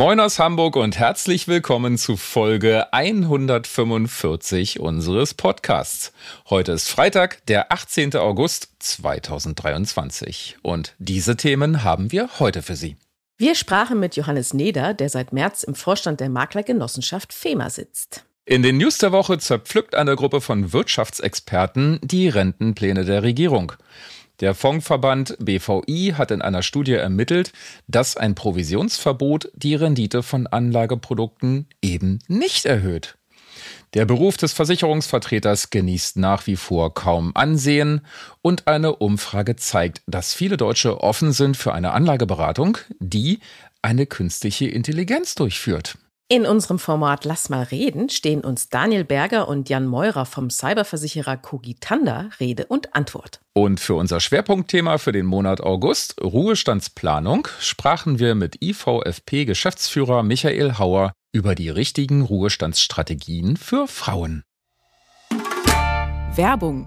Moin aus Hamburg und herzlich willkommen zu Folge 145 unseres Podcasts. Heute ist Freitag, der 18. August 2023 und diese Themen haben wir heute für Sie. Wir sprachen mit Johannes Neder, der seit März im Vorstand der Maklergenossenschaft FEMA sitzt. In den News der Woche zerpflückt eine Gruppe von Wirtschaftsexperten die Rentenpläne der Regierung. Der Fondsverband BVI hat in einer Studie ermittelt, dass ein Provisionsverbot die Rendite von Anlageprodukten eben nicht erhöht. Der Beruf des Versicherungsvertreters genießt nach wie vor kaum Ansehen und eine Umfrage zeigt, dass viele Deutsche offen sind für eine Anlageberatung, die eine künstliche Intelligenz durchführt. In unserem Format Lass mal reden stehen uns Daniel Berger und Jan Meurer vom Cyberversicherer Cogitanda Rede und Antwort. Und für unser Schwerpunktthema für den Monat August, Ruhestandsplanung, sprachen wir mit IVFP-Geschäftsführer Michael Hauer über die richtigen Ruhestandsstrategien für Frauen. Werbung.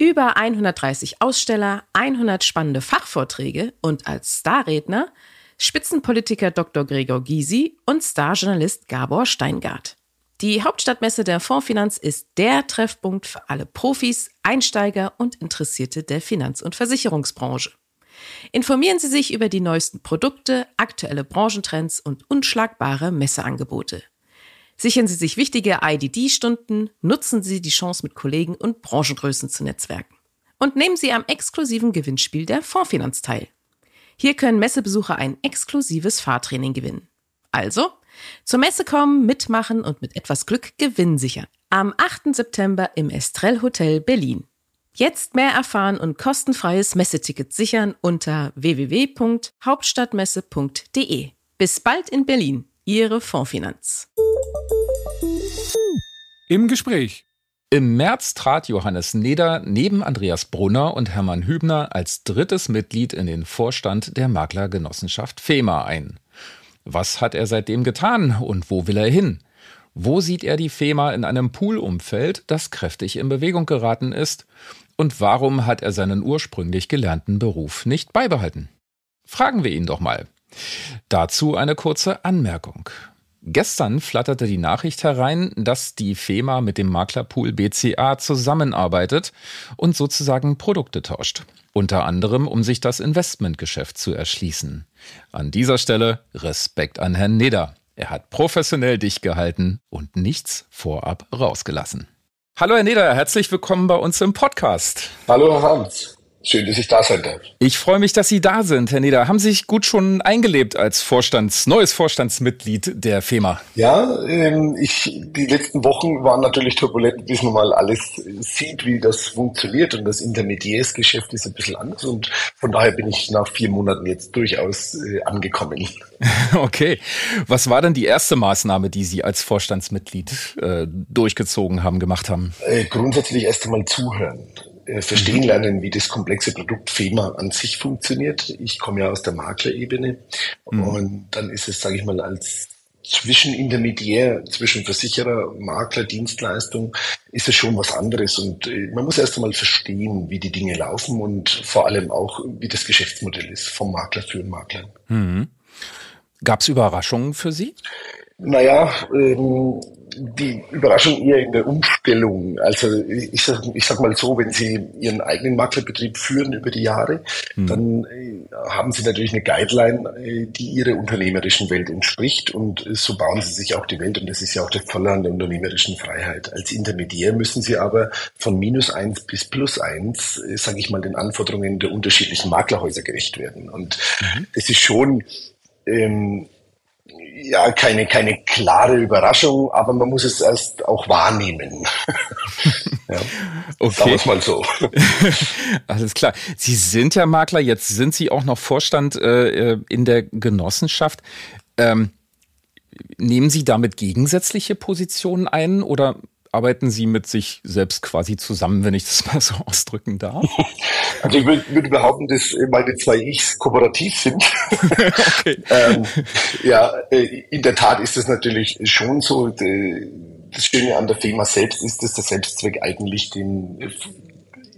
Über 130 Aussteller, 100 spannende Fachvorträge und als Starredner Spitzenpolitiker Dr. Gregor Gysi und Starjournalist Gabor Steingart. Die Hauptstadtmesse der Fondsfinanz ist der Treffpunkt für alle Profis, Einsteiger und Interessierte der Finanz- und Versicherungsbranche. Informieren Sie sich über die neuesten Produkte, aktuelle Branchentrends und unschlagbare Messeangebote. Sichern Sie sich wichtige IDD-Stunden, nutzen Sie die Chance mit Kollegen und Branchengrößen zu netzwerken. Und nehmen Sie am exklusiven Gewinnspiel der Fondsfinanz teil. Hier können Messebesucher ein exklusives Fahrtraining gewinnen. Also, zur Messe kommen, mitmachen und mit etwas Glück Gewinn sichern. Am 8. September im Estrell Hotel Berlin. Jetzt mehr erfahren und kostenfreies Messeticket sichern unter www.hauptstadtmesse.de. Bis bald in Berlin, Ihre Fondsfinanz. Im Gespräch. Im März trat Johannes Neder neben Andreas Brunner und Hermann Hübner als drittes Mitglied in den Vorstand der Maklergenossenschaft FEMA ein. Was hat er seitdem getan und wo will er hin? Wo sieht er die FEMA in einem Poolumfeld, das kräftig in Bewegung geraten ist? Und warum hat er seinen ursprünglich gelernten Beruf nicht beibehalten? Fragen wir ihn doch mal. Dazu eine kurze Anmerkung. Gestern flatterte die Nachricht herein, dass die FEMA mit dem Maklerpool BCA zusammenarbeitet und sozusagen Produkte tauscht. Unter anderem, um sich das Investmentgeschäft zu erschließen. An dieser Stelle Respekt an Herrn Neder. Er hat professionell dicht gehalten und nichts vorab rausgelassen. Hallo Herr Neder, herzlich willkommen bei uns im Podcast. Hallo Hans. Schön, dass ich da sein darf. Ich freue mich, dass Sie da sind, Herr Neder. Haben Sie sich gut schon eingelebt als Vorstands, neues Vorstandsmitglied der FEMA? Ja, ähm, ich, die letzten Wochen waren natürlich turbulent, bis man mal alles sieht, wie das funktioniert. Und das Intermediärsgeschäft ist ein bisschen anders. Und von daher bin ich nach vier Monaten jetzt durchaus äh, angekommen. Okay. Was war denn die erste Maßnahme, die Sie als Vorstandsmitglied äh, durchgezogen haben, gemacht haben? Äh, grundsätzlich erst einmal zuhören. Äh, verstehen lernen, wie das komplexe Produkt FEMA an sich funktioniert. Ich komme ja aus der Maklerebene mhm. und dann ist es, sage ich mal, als Zwischenintermediär zwischen Versicherer, Makler, Dienstleistung ist es schon was anderes und äh, man muss erst einmal verstehen, wie die Dinge laufen und vor allem auch, wie das Geschäftsmodell ist vom Makler für den Makler. Mhm. Gab es Überraschungen für Sie? Naja, ähm, die Überraschung eher in der Umstellung. Also ich sag, ich sag mal so, wenn Sie Ihren eigenen Maklerbetrieb führen über die Jahre, hm. dann äh, haben Sie natürlich eine Guideline, äh, die Ihrer unternehmerischen Welt entspricht und äh, so bauen Sie sich auch die Welt und das ist ja auch der Volle an der unternehmerischen Freiheit. Als Intermediär müssen Sie aber von minus eins bis plus eins, äh, sage ich mal, den Anforderungen der unterschiedlichen Maklerhäuser gerecht werden. Und mhm. es ist schon ähm, ja, keine, keine klare Überraschung, aber man muss es erst auch wahrnehmen. ja, okay. Sagen wir mal so. Alles klar. Sie sind ja Makler, jetzt sind Sie auch noch Vorstand äh, äh, in der Genossenschaft. Ähm, nehmen Sie damit gegensätzliche Positionen ein oder arbeiten Sie mit sich selbst quasi zusammen, wenn ich das mal so ausdrücken darf? Also ich würde behaupten, dass meine zwei Ichs kooperativ sind. okay. ähm, ja, äh, in der Tat ist es natürlich schon so. Das Schöne an der Firma selbst ist, dass der Selbstzweck eigentlich den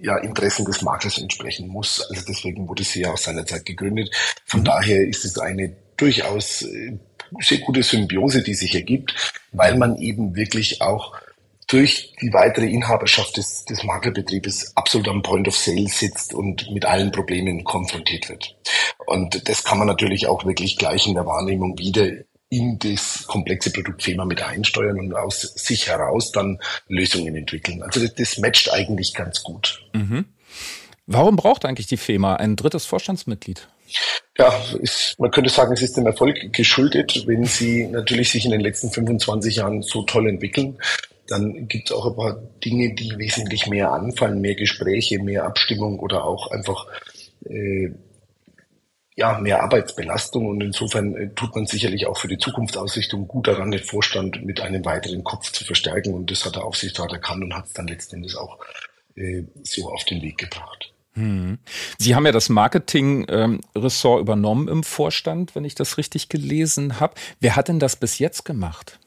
ja, Interessen des Maklers entsprechen muss. Also deswegen wurde sie ja aus seiner Zeit gegründet. Von mhm. daher ist es eine durchaus äh, sehr gute Symbiose, die sich ergibt, weil man eben wirklich auch durch die weitere Inhaberschaft des, des Maklerbetriebes absolut am Point of Sale sitzt und mit allen Problemen konfrontiert wird. Und das kann man natürlich auch wirklich gleich in der Wahrnehmung wieder in das komplexe Produktthema mit einsteuern und aus sich heraus dann Lösungen entwickeln. Also das, das matcht eigentlich ganz gut. Mhm. Warum braucht eigentlich die FEMA ein drittes Vorstandsmitglied? Ja, ist, man könnte sagen, es ist dem Erfolg geschuldet, wenn sie natürlich sich in den letzten 25 Jahren so toll entwickeln. Dann gibt es auch ein paar Dinge, die wesentlich mehr anfallen, mehr Gespräche, mehr Abstimmung oder auch einfach äh, ja, mehr Arbeitsbelastung und insofern äh, tut man sicherlich auch für die Zukunftsausrichtung gut daran, den Vorstand mit einem weiteren Kopf zu verstärken und das hat der Aufsichtsrat erkannt und hat es dann letztendlich auch äh, so auf den Weg gebracht. Hm. Sie haben ja das Marketing-Ressort ähm, übernommen im Vorstand, wenn ich das richtig gelesen habe. Wer hat denn das bis jetzt gemacht?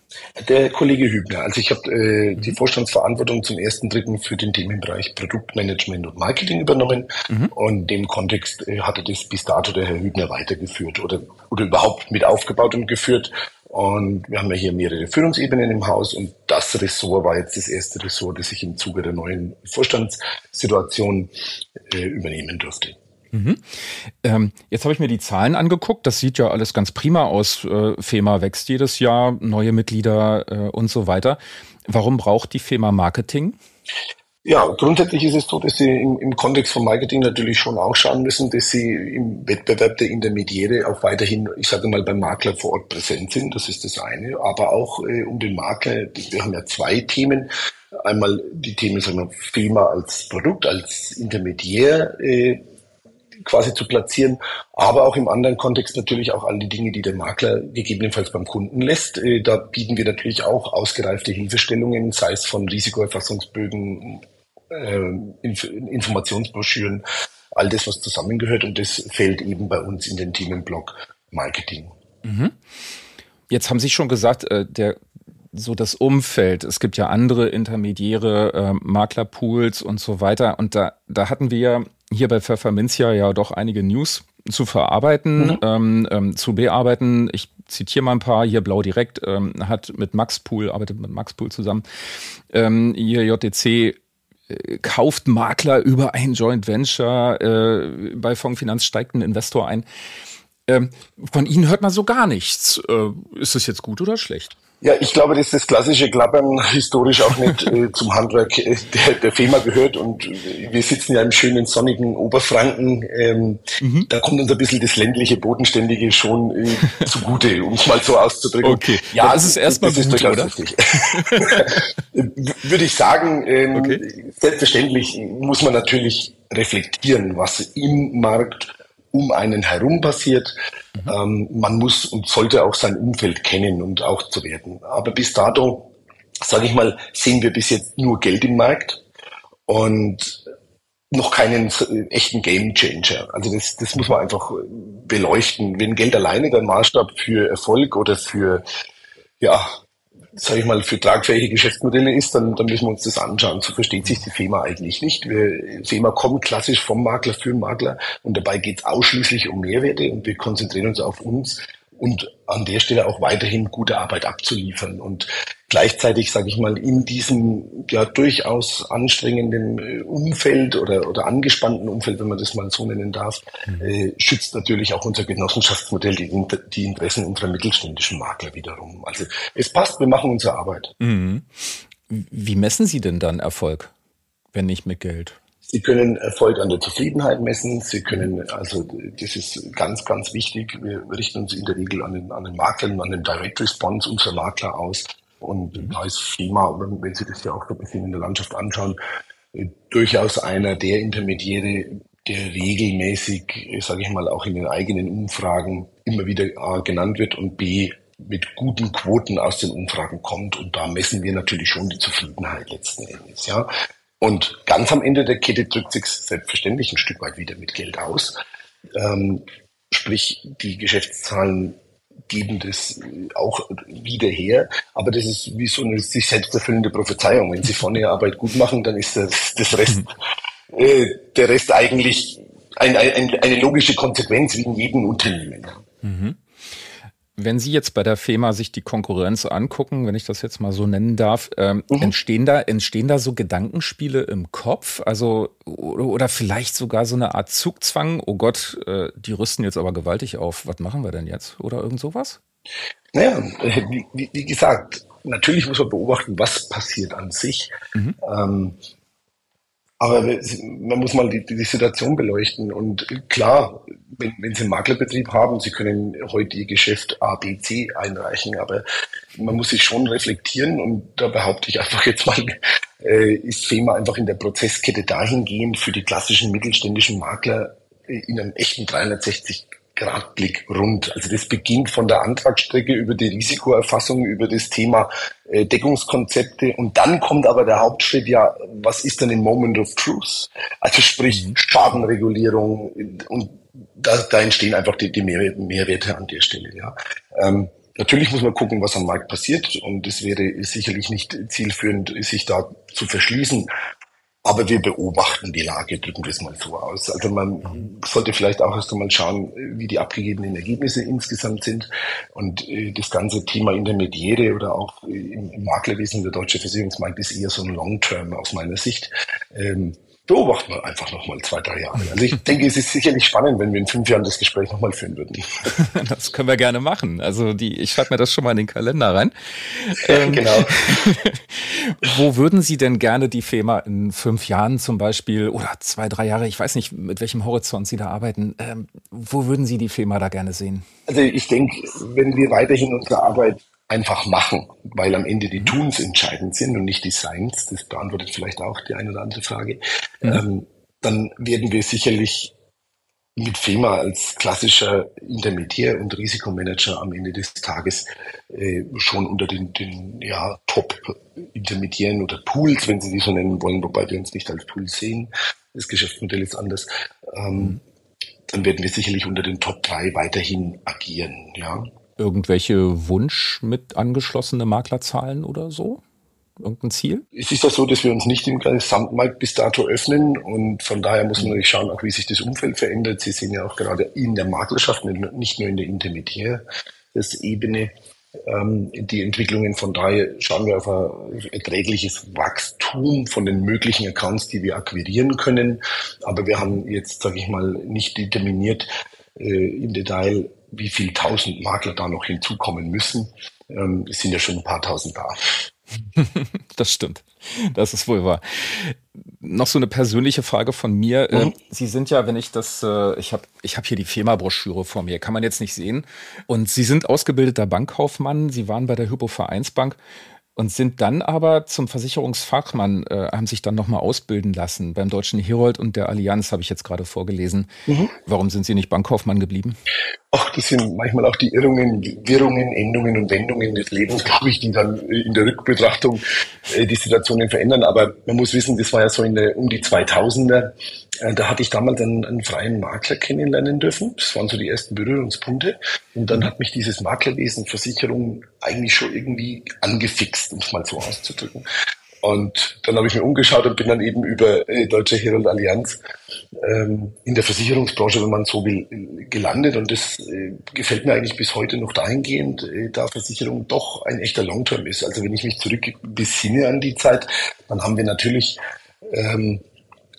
Der Kollege Hübner. Also ich habe äh, mhm. die Vorstandsverantwortung zum ersten Dritten für den Themenbereich Produktmanagement und Marketing übernommen. Mhm. Und in dem Kontext äh, hatte das bis dato der Herr Hübner weitergeführt oder, oder überhaupt mit aufgebaut und geführt. Und wir haben ja hier mehrere Führungsebenen im Haus und das Ressort war jetzt das erste Ressort, das ich im Zuge der neuen Vorstandssituation äh, übernehmen durfte. Mhm. Ähm, jetzt habe ich mir die Zahlen angeguckt. Das sieht ja alles ganz prima aus. Äh, FEMA wächst jedes Jahr, neue Mitglieder äh, und so weiter. Warum braucht die FEMA Marketing? Ja, grundsätzlich ist es so, dass Sie im, im, Kontext von Marketing natürlich schon auch schauen müssen, dass Sie im Wettbewerb der Intermediäre auch weiterhin, ich sage mal, beim Makler vor Ort präsent sind. Das ist das eine. Aber auch äh, um den Makler, wir haben ja zwei Themen. Einmal die Themen, sagen wir, FEMA als Produkt, als Intermediär äh, quasi zu platzieren, aber auch im anderen Kontext natürlich auch all die Dinge, die der Makler gegebenenfalls beim Kunden lässt. Äh, da bieten wir natürlich auch ausgereifte Hilfestellungen, sei es von Risikoerfassungsbögen, ähm, Informationsbroschüren, all das, was zusammengehört und das fällt eben bei uns in den Themenblock Marketing. Mhm. Jetzt haben Sie schon gesagt, äh, der so das Umfeld. Es gibt ja andere Intermediäre, äh, Maklerpools und so weiter. Und da, da hatten wir hier bei Pfefferminzia ja doch einige News zu verarbeiten, mhm. ähm, ähm, zu bearbeiten. Ich zitiere mal ein paar. Hier Blau Direkt ähm, hat mit Max Pool, arbeitet mit Max Pool zusammen. Ähm, hier JTC äh, kauft Makler über ein Joint Venture. Äh, bei Fondsfinanz steigt ein Investor ein. Ähm, von Ihnen hört man so gar nichts. Äh, ist das jetzt gut oder schlecht? Ja, ich glaube, dass das klassische Klappern historisch auch nicht äh, zum Handwerk äh, der, der FEMA gehört. Und wir sitzen ja im schönen sonnigen Oberfranken. Ähm, mhm. Da kommt uns ein bisschen das ländliche, bodenständige schon äh, zugute, um es mal so auszudrücken. Okay, ja, das ist erstmal das, das ist oder? richtig. Würde ich sagen, ähm, okay. selbstverständlich muss man natürlich reflektieren, was im Markt um einen herum passiert. Mhm. Ähm, man muss und sollte auch sein Umfeld kennen und auch zu werden. Aber bis dato, sage ich mal, sehen wir bis jetzt nur Geld im Markt und noch keinen echten Game Changer. Also das, das muss man einfach beleuchten. Wenn Geld alleine der Maßstab für Erfolg oder für ja, sage ich mal, für tragfähige Geschäftsmodelle ist, dann, dann müssen wir uns das anschauen. So versteht sich die FEMA eigentlich nicht. Wir, FEMA kommt klassisch vom Makler für den Makler und dabei geht es ausschließlich um Mehrwerte und wir konzentrieren uns auf uns und an der Stelle auch weiterhin gute Arbeit abzuliefern. Und gleichzeitig, sage ich mal, in diesem ja durchaus anstrengenden äh, Umfeld oder, oder angespannten Umfeld, wenn man das mal so nennen darf, mhm. äh, schützt natürlich auch unser Genossenschaftsmodell die, die Interessen unserer mittelständischen Makler wiederum. Also es passt, wir machen unsere Arbeit. Mhm. Wie messen Sie denn dann Erfolg, wenn nicht mit Geld? Sie können Erfolg an der Zufriedenheit messen. Sie können, also das ist ganz, ganz wichtig. Wir richten uns in der Regel an den, an den Maklern, an den Direct Response unserer Makler aus. Und mhm. da ist FEMA, wenn Sie das ja auch ein bisschen in der Landschaft anschauen, durchaus einer der Intermediäre, der regelmäßig, sage ich mal, auch in den eigenen Umfragen immer wieder A genannt wird und B mit guten Quoten aus den Umfragen kommt. Und da messen wir natürlich schon die Zufriedenheit letzten Endes. Ja. Und ganz am Ende der Kette drückt sich selbstverständlich ein Stück weit wieder mit Geld aus. Ähm, sprich, die Geschäftszahlen geben das auch wieder her. Aber das ist wie so eine sich selbst erfüllende Prophezeiung. Wenn Sie vorne Ihre Arbeit gut machen, dann ist das, das Rest, äh, der Rest eigentlich ein, ein, eine logische Konsequenz wie in jedem Unternehmen. Mhm. Wenn Sie jetzt bei der FEMA sich die Konkurrenz angucken, wenn ich das jetzt mal so nennen darf, ähm, mhm. entstehen da entstehen da so Gedankenspiele im Kopf, also oder, vielleicht sogar so eine Art Zugzwang. Oh Gott, äh, die rüsten jetzt aber gewaltig auf. Was machen wir denn jetzt? Oder irgend sowas? Naja, wie, wie, wie gesagt, natürlich muss man beobachten, was passiert an sich. Mhm. Ähm, aber man muss mal die, die Situation beleuchten. Und klar, wenn, wenn Sie einen Maklerbetrieb haben, Sie können heute Ihr Geschäft A, B, C einreichen, aber man muss sich schon reflektieren und da behaupte ich einfach jetzt mal, äh, ist FEMA einfach in der Prozesskette dahingehend für die klassischen mittelständischen Makler in einem echten 360 Gradblick rund. Also das beginnt von der Antragsstrecke über die Risikoerfassung, über das Thema äh, Deckungskonzepte und dann kommt aber der Hauptschritt, ja, was ist denn ein Moment of Truth? Also sprich mhm. Schadenregulierung und da, da entstehen einfach die, die Mehrwerte, Mehrwerte an der Stelle. Ja. Ähm, natürlich muss man gucken, was am Markt passiert und es wäre sicherlich nicht zielführend, sich da zu verschließen. Aber wir beobachten die Lage, drücken wir es mal so aus. Also man sollte vielleicht auch erst einmal schauen, wie die abgegebenen Ergebnisse insgesamt sind. Und äh, das ganze Thema Intermediäre oder auch äh, im Maklerwesen, der deutsche Versicherungsmarkt ist eher so ein Long-Term aus meiner Sicht. Ähm, beobachten wir einfach nochmal zwei, drei Jahre. Also ich denke, es ist sicherlich spannend, wenn wir in fünf Jahren das Gespräch nochmal führen würden. Das können wir gerne machen. Also die, ich schreibe mir das schon mal in den Kalender rein. Ähm, genau. wo würden Sie denn gerne die FEMA in fünf Jahren zum Beispiel oder zwei, drei Jahre, ich weiß nicht, mit welchem Horizont Sie da arbeiten, ähm, wo würden Sie die FEMA da gerne sehen? Also ich denke, wenn wir weiterhin unsere Arbeit einfach machen, weil am Ende die. Tuns entscheidend sind und nicht die Signs. Das beantwortet vielleicht auch die eine oder andere Frage. Mhm. Ähm, dann werden wir sicherlich mit FEMA als klassischer Intermediär und Risikomanager am Ende des Tages äh, schon unter den, den ja, Top-Intermediären oder Pools, wenn Sie die so nennen wollen, wobei wir uns nicht als Pool sehen. Das Geschäftsmodell ist anders. Ähm, mhm. Dann werden wir sicherlich unter den Top 3 weiterhin agieren. Ja irgendwelche Wunsch mit angeschlossene Maklerzahlen oder so? Irgendein Ziel? Es ist ja so, dass wir uns nicht im Gesamtmarkt bis dato öffnen und von daher muss man natürlich schauen, auch wie sich das Umfeld verändert. Sie sehen ja auch gerade in der Maklerschaft, nicht nur in der Intermediär-Ebene, ähm, die Entwicklungen. Von daher schauen wir auf ein erträgliches Wachstum von den möglichen Accounts, die wir akquirieren können. Aber wir haben jetzt, sage ich mal, nicht determiniert äh, im Detail, wie viel tausend Makler da noch hinzukommen müssen. Ähm, es sind ja schon ein paar tausend da. das stimmt. Das ist wohl wahr. Noch so eine persönliche Frage von mir. Mhm. Sie sind ja, wenn ich das, äh, ich habe ich hab hier die FEMA-Broschüre vor mir, kann man jetzt nicht sehen. Und Sie sind ausgebildeter Bankkaufmann. Sie waren bei der Hypo Vereinsbank und sind dann aber zum Versicherungsfachmann, äh, haben sich dann nochmal ausbilden lassen beim Deutschen Herold und der Allianz, habe ich jetzt gerade vorgelesen. Mhm. Warum sind Sie nicht Bankkaufmann geblieben? Ach, das sind manchmal auch die Irrungen, Wirrungen, Endungen und Wendungen des Lebens, glaube ich, die dann in der Rückbetrachtung äh, die Situationen verändern. Aber man muss wissen, das war ja so in der, um die 2000er. Äh, da hatte ich damals einen, einen freien Makler kennenlernen dürfen. Das waren so die ersten Berührungspunkte. Und dann hat mich dieses Maklerwesen, Versicherung eigentlich schon irgendwie angefixt, um es mal so auszudrücken. Und dann habe ich mir umgeschaut und bin dann eben über äh, Deutsche Herold Allianz ähm, in der Versicherungsbranche, wenn man so will, gelandet. Und das äh, gefällt mir eigentlich bis heute noch dahingehend, äh, da Versicherung doch ein echter Longterm ist. Also wenn ich mich zurück besinne an die Zeit, dann haben wir natürlich ähm,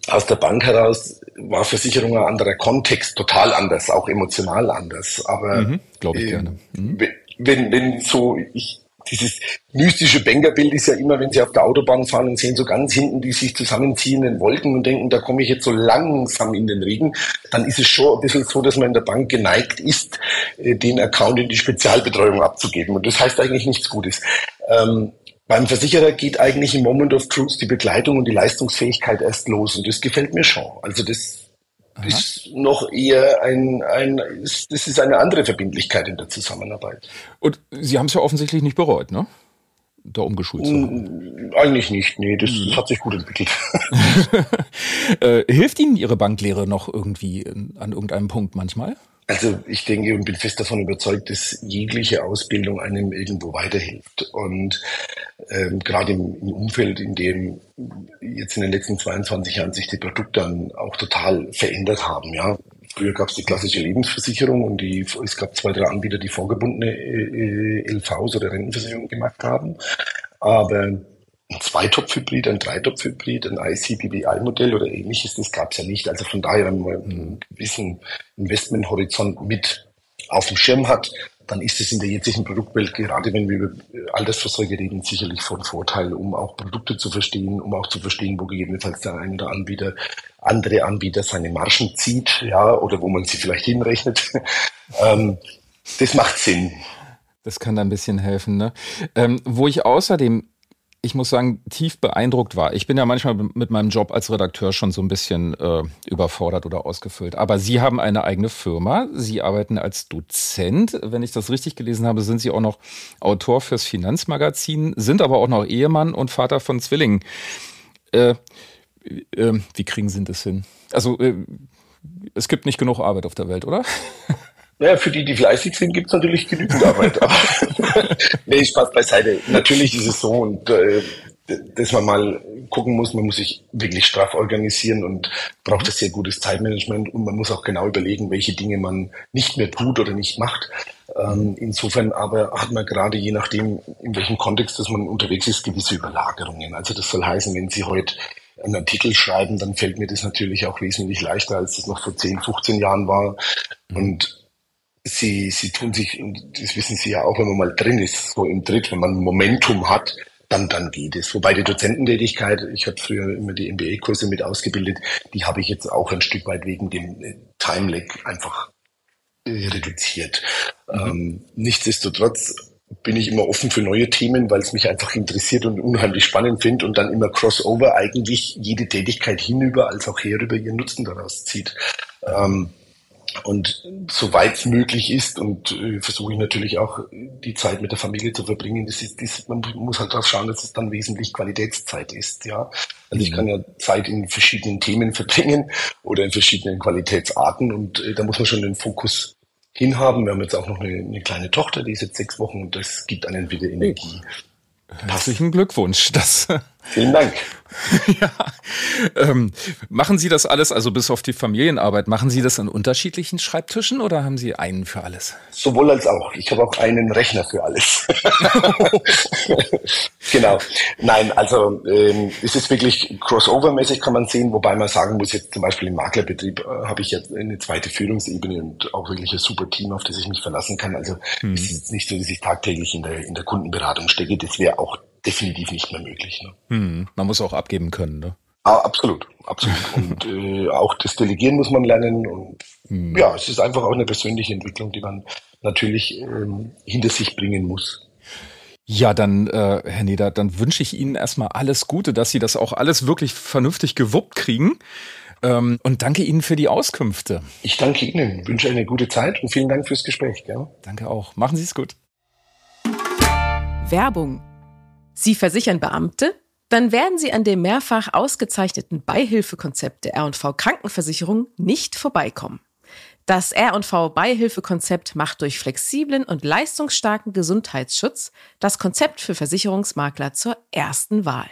aus der Bank heraus war Versicherung ein anderer Kontext, total anders, auch emotional anders. Aber mhm, glaube ich äh, gerne. Mhm. Wenn, wenn so, ich, dieses mystische Bankerbild ist ja immer, wenn Sie auf der Autobahn fahren und sehen so ganz hinten die sich zusammenziehenden Wolken und denken, da komme ich jetzt so langsam in den Regen, dann ist es schon ein bisschen so, dass man in der Bank geneigt ist, äh, den Account in die Spezialbetreuung abzugeben. Und das heißt eigentlich nichts Gutes. Ähm, beim Versicherer geht eigentlich im Moment of Truth die Begleitung und die Leistungsfähigkeit erst los und das gefällt mir schon. Also das Aha. ist noch eher ein, ein ist, das ist eine andere Verbindlichkeit in der Zusammenarbeit. Und Sie haben es ja offensichtlich nicht bereut, ne? Da umgeschult zu haben. Eigentlich nicht, nee, das, das hat sich gut entwickelt. äh, hilft Ihnen Ihre Banklehre noch irgendwie an irgendeinem Punkt manchmal? Also ich denke und bin fest davon überzeugt, dass jegliche Ausbildung einem irgendwo weiterhilft. Und ähm, gerade im, im, Umfeld, in dem jetzt in den letzten 22 Jahren sich die Produkte dann auch total verändert haben. Ja, Früher gab es die klassische Lebensversicherung und die, es gab zwei, drei Anbieter, die vorgebundene äh, LVs oder Rentenversicherung gemacht haben. Aber ein Zweitopf-Hybrid, ein Dreitopf-Hybrid, ein ICBBI-Modell oder ähnliches, das gab es ja nicht. Also von daher, wenn man einen gewissen Investmenthorizont mit auf dem Schirm hat, dann ist es in der jetzigen Produktwelt, gerade wenn wir über Altersvorsorge reden, sicherlich von Vorteil, um auch Produkte zu verstehen, um auch zu verstehen, wo gegebenenfalls der ein oder Anbieter, andere Anbieter seine Margen zieht, ja, oder wo man sie vielleicht hinrechnet. ähm, das macht Sinn. Das kann da ein bisschen helfen. Ne? Ähm, wo ich außerdem ich muss sagen, tief beeindruckt war. Ich bin ja manchmal mit meinem Job als Redakteur schon so ein bisschen äh, überfordert oder ausgefüllt. Aber Sie haben eine eigene Firma. Sie arbeiten als Dozent. Wenn ich das richtig gelesen habe, sind Sie auch noch Autor fürs Finanzmagazin, sind aber auch noch Ehemann und Vater von Zwillingen. Äh, äh, wie kriegen Sie das hin? Also, äh, es gibt nicht genug Arbeit auf der Welt, oder? Naja, für die, die fleißig sind, gibt's natürlich genügend Arbeit. Aber nee, Spaß beiseite. Natürlich ist es so und äh, dass man mal gucken muss, man muss sich wirklich straff organisieren und braucht das sehr gutes Zeitmanagement und man muss auch genau überlegen, welche Dinge man nicht mehr tut oder nicht macht. Ähm, insofern aber hat man gerade je nachdem, in welchem Kontext dass man unterwegs ist, gewisse Überlagerungen. Also das soll heißen, wenn Sie heute einen Artikel schreiben, dann fällt mir das natürlich auch wesentlich leichter, als das noch vor 10, 15 Jahren war. Und sie, sie tun sich, und das wissen Sie ja auch, wenn man mal drin ist, so im Tritt, wenn man Momentum hat, dann, dann geht es. Wobei die Dozententätigkeit, ich habe früher immer die MBA-Kurse mit ausgebildet, die habe ich jetzt auch ein Stück weit wegen dem äh, Time-Lag einfach äh, reduziert. Mhm. Ähm, nichtsdestotrotz bin ich immer offen für neue Themen, weil es mich einfach interessiert und unheimlich spannend finde und dann immer Crossover eigentlich jede Tätigkeit hinüber als auch herüber ihren Nutzen daraus zieht. Ähm, und soweit es möglich ist und äh, versuche ich natürlich auch die Zeit mit der Familie zu verbringen. Das ist, das, man muss halt darauf schauen, dass es dann wesentlich Qualitätszeit ist. Ja, also mhm. ich kann ja Zeit in verschiedenen Themen verbringen oder in verschiedenen Qualitätsarten und äh, da muss man schon den Fokus hinhaben. Wir haben jetzt auch noch eine, eine kleine Tochter, die ist jetzt sechs Wochen und das gibt einen wieder Energie. Herzlichen Glückwunsch. Das Vielen Dank. ja. Ähm, machen Sie das alles, also bis auf die Familienarbeit, machen Sie das an unterschiedlichen Schreibtischen oder haben Sie einen für alles? Sowohl als auch. Ich habe auch einen Rechner für alles. genau. Nein, also ähm, es ist wirklich crossover-mäßig, kann man sehen, wobei man sagen muss, jetzt zum Beispiel im Maklerbetrieb äh, habe ich jetzt eine zweite Führungsebene und auch wirklich ein super Team, auf das ich mich verlassen kann. Also hm. es ist jetzt nicht so, dass ich tagtäglich in der, in der Kundenberatung stecke. Das wäre auch definitiv nicht mehr möglich. Ne? Hm, man muss auch abgeben können, ne? Ah, absolut, absolut. Und äh, auch das Delegieren muss man lernen. Und hm. ja, es ist einfach auch eine persönliche Entwicklung, die man natürlich ähm, hinter sich bringen muss. Ja, dann, äh, Herr Neder, dann wünsche ich Ihnen erstmal alles Gute, dass Sie das auch alles wirklich vernünftig gewuppt kriegen. Ähm, und danke Ihnen für die Auskünfte. Ich danke Ihnen, wünsche eine gute Zeit und vielen Dank fürs Gespräch. Ja. Danke auch. Machen Sie es gut. Werbung Sie versichern Beamte? Dann werden Sie an dem mehrfach ausgezeichneten Beihilfekonzept der R&V Krankenversicherung nicht vorbeikommen. Das R&V Beihilfekonzept macht durch flexiblen und leistungsstarken Gesundheitsschutz das Konzept für Versicherungsmakler zur ersten Wahl.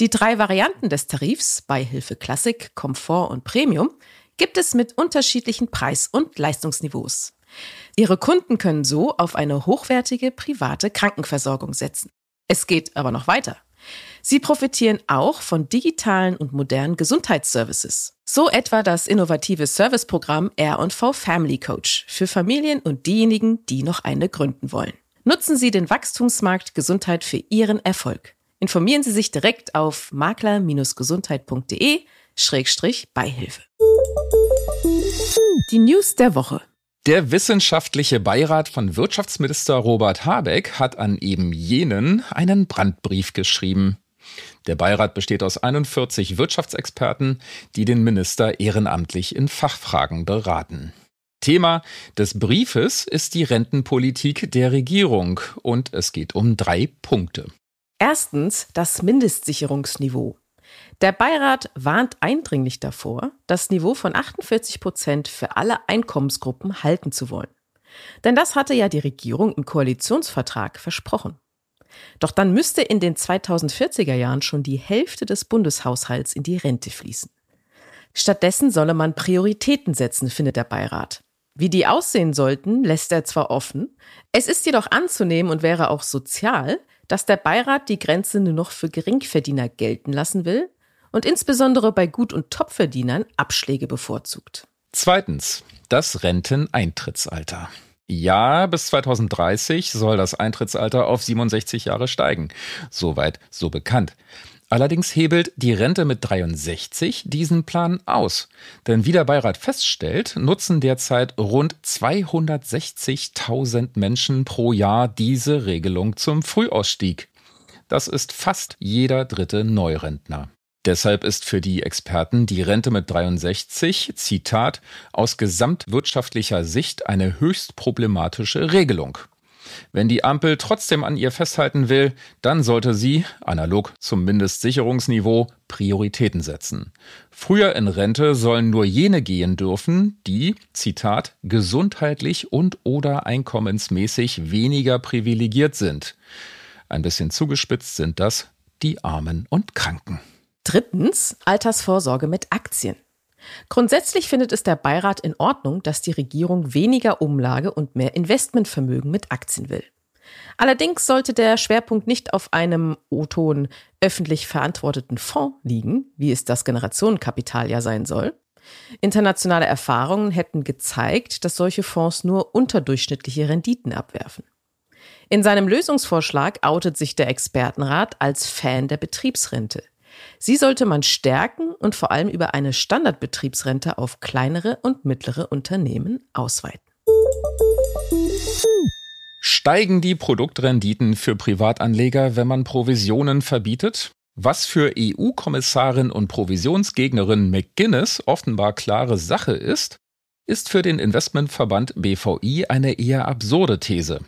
Die drei Varianten des Tarifs Beihilfe Klassik, Komfort und Premium gibt es mit unterschiedlichen Preis- und Leistungsniveaus. Ihre Kunden können so auf eine hochwertige private Krankenversorgung setzen. Es geht aber noch weiter. Sie profitieren auch von digitalen und modernen Gesundheitsservices. So etwa das innovative Serviceprogramm R&V Family Coach für Familien und diejenigen, die noch eine gründen wollen. Nutzen Sie den Wachstumsmarkt Gesundheit für Ihren Erfolg. Informieren Sie sich direkt auf makler-gesundheit.de-beihilfe. Die News der Woche. Der wissenschaftliche Beirat von Wirtschaftsminister Robert Habeck hat an eben jenen einen Brandbrief geschrieben. Der Beirat besteht aus 41 Wirtschaftsexperten, die den Minister ehrenamtlich in Fachfragen beraten. Thema des Briefes ist die Rentenpolitik der Regierung und es geht um drei Punkte. Erstens das Mindestsicherungsniveau. Der Beirat warnt eindringlich davor, das Niveau von 48 Prozent für alle Einkommensgruppen halten zu wollen. Denn das hatte ja die Regierung im Koalitionsvertrag versprochen. Doch dann müsste in den 2040er Jahren schon die Hälfte des Bundeshaushalts in die Rente fließen. Stattdessen solle man Prioritäten setzen, findet der Beirat. Wie die aussehen sollten, lässt er zwar offen, es ist jedoch anzunehmen und wäre auch sozial, dass der Beirat die Grenze nur noch für Geringverdiener gelten lassen will und insbesondere bei Gut- und Topverdienern Abschläge bevorzugt. Zweitens, das Renteneintrittsalter. Ja, bis 2030 soll das Eintrittsalter auf 67 Jahre steigen. Soweit so bekannt. Allerdings hebelt die Rente mit 63 diesen Plan aus. Denn wie der Beirat feststellt, nutzen derzeit rund 260.000 Menschen pro Jahr diese Regelung zum Frühausstieg. Das ist fast jeder dritte Neurentner. Deshalb ist für die Experten die Rente mit 63, Zitat, aus gesamtwirtschaftlicher Sicht eine höchst problematische Regelung. Wenn die Ampel trotzdem an ihr festhalten will, dann sollte sie, analog zum Mindestsicherungsniveau, Prioritäten setzen. Früher in Rente sollen nur jene gehen dürfen, die, Zitat, gesundheitlich und oder einkommensmäßig weniger privilegiert sind. Ein bisschen zugespitzt sind das die Armen und Kranken. Drittens Altersvorsorge mit Aktien. Grundsätzlich findet es der Beirat in Ordnung, dass die Regierung weniger Umlage und mehr Investmentvermögen mit Aktien will. Allerdings sollte der Schwerpunkt nicht auf einem O-Ton öffentlich verantworteten Fonds liegen, wie es das Generationenkapital ja sein soll. Internationale Erfahrungen hätten gezeigt, dass solche Fonds nur unterdurchschnittliche Renditen abwerfen. In seinem Lösungsvorschlag outet sich der Expertenrat als Fan der Betriebsrente. Sie sollte man stärken und vor allem über eine Standardbetriebsrente auf kleinere und mittlere Unternehmen ausweiten. Steigen die Produktrenditen für Privatanleger, wenn man Provisionen verbietet? Was für EU-Kommissarin und Provisionsgegnerin McGuinness offenbar klare Sache ist, ist für den Investmentverband BVI eine eher absurde These.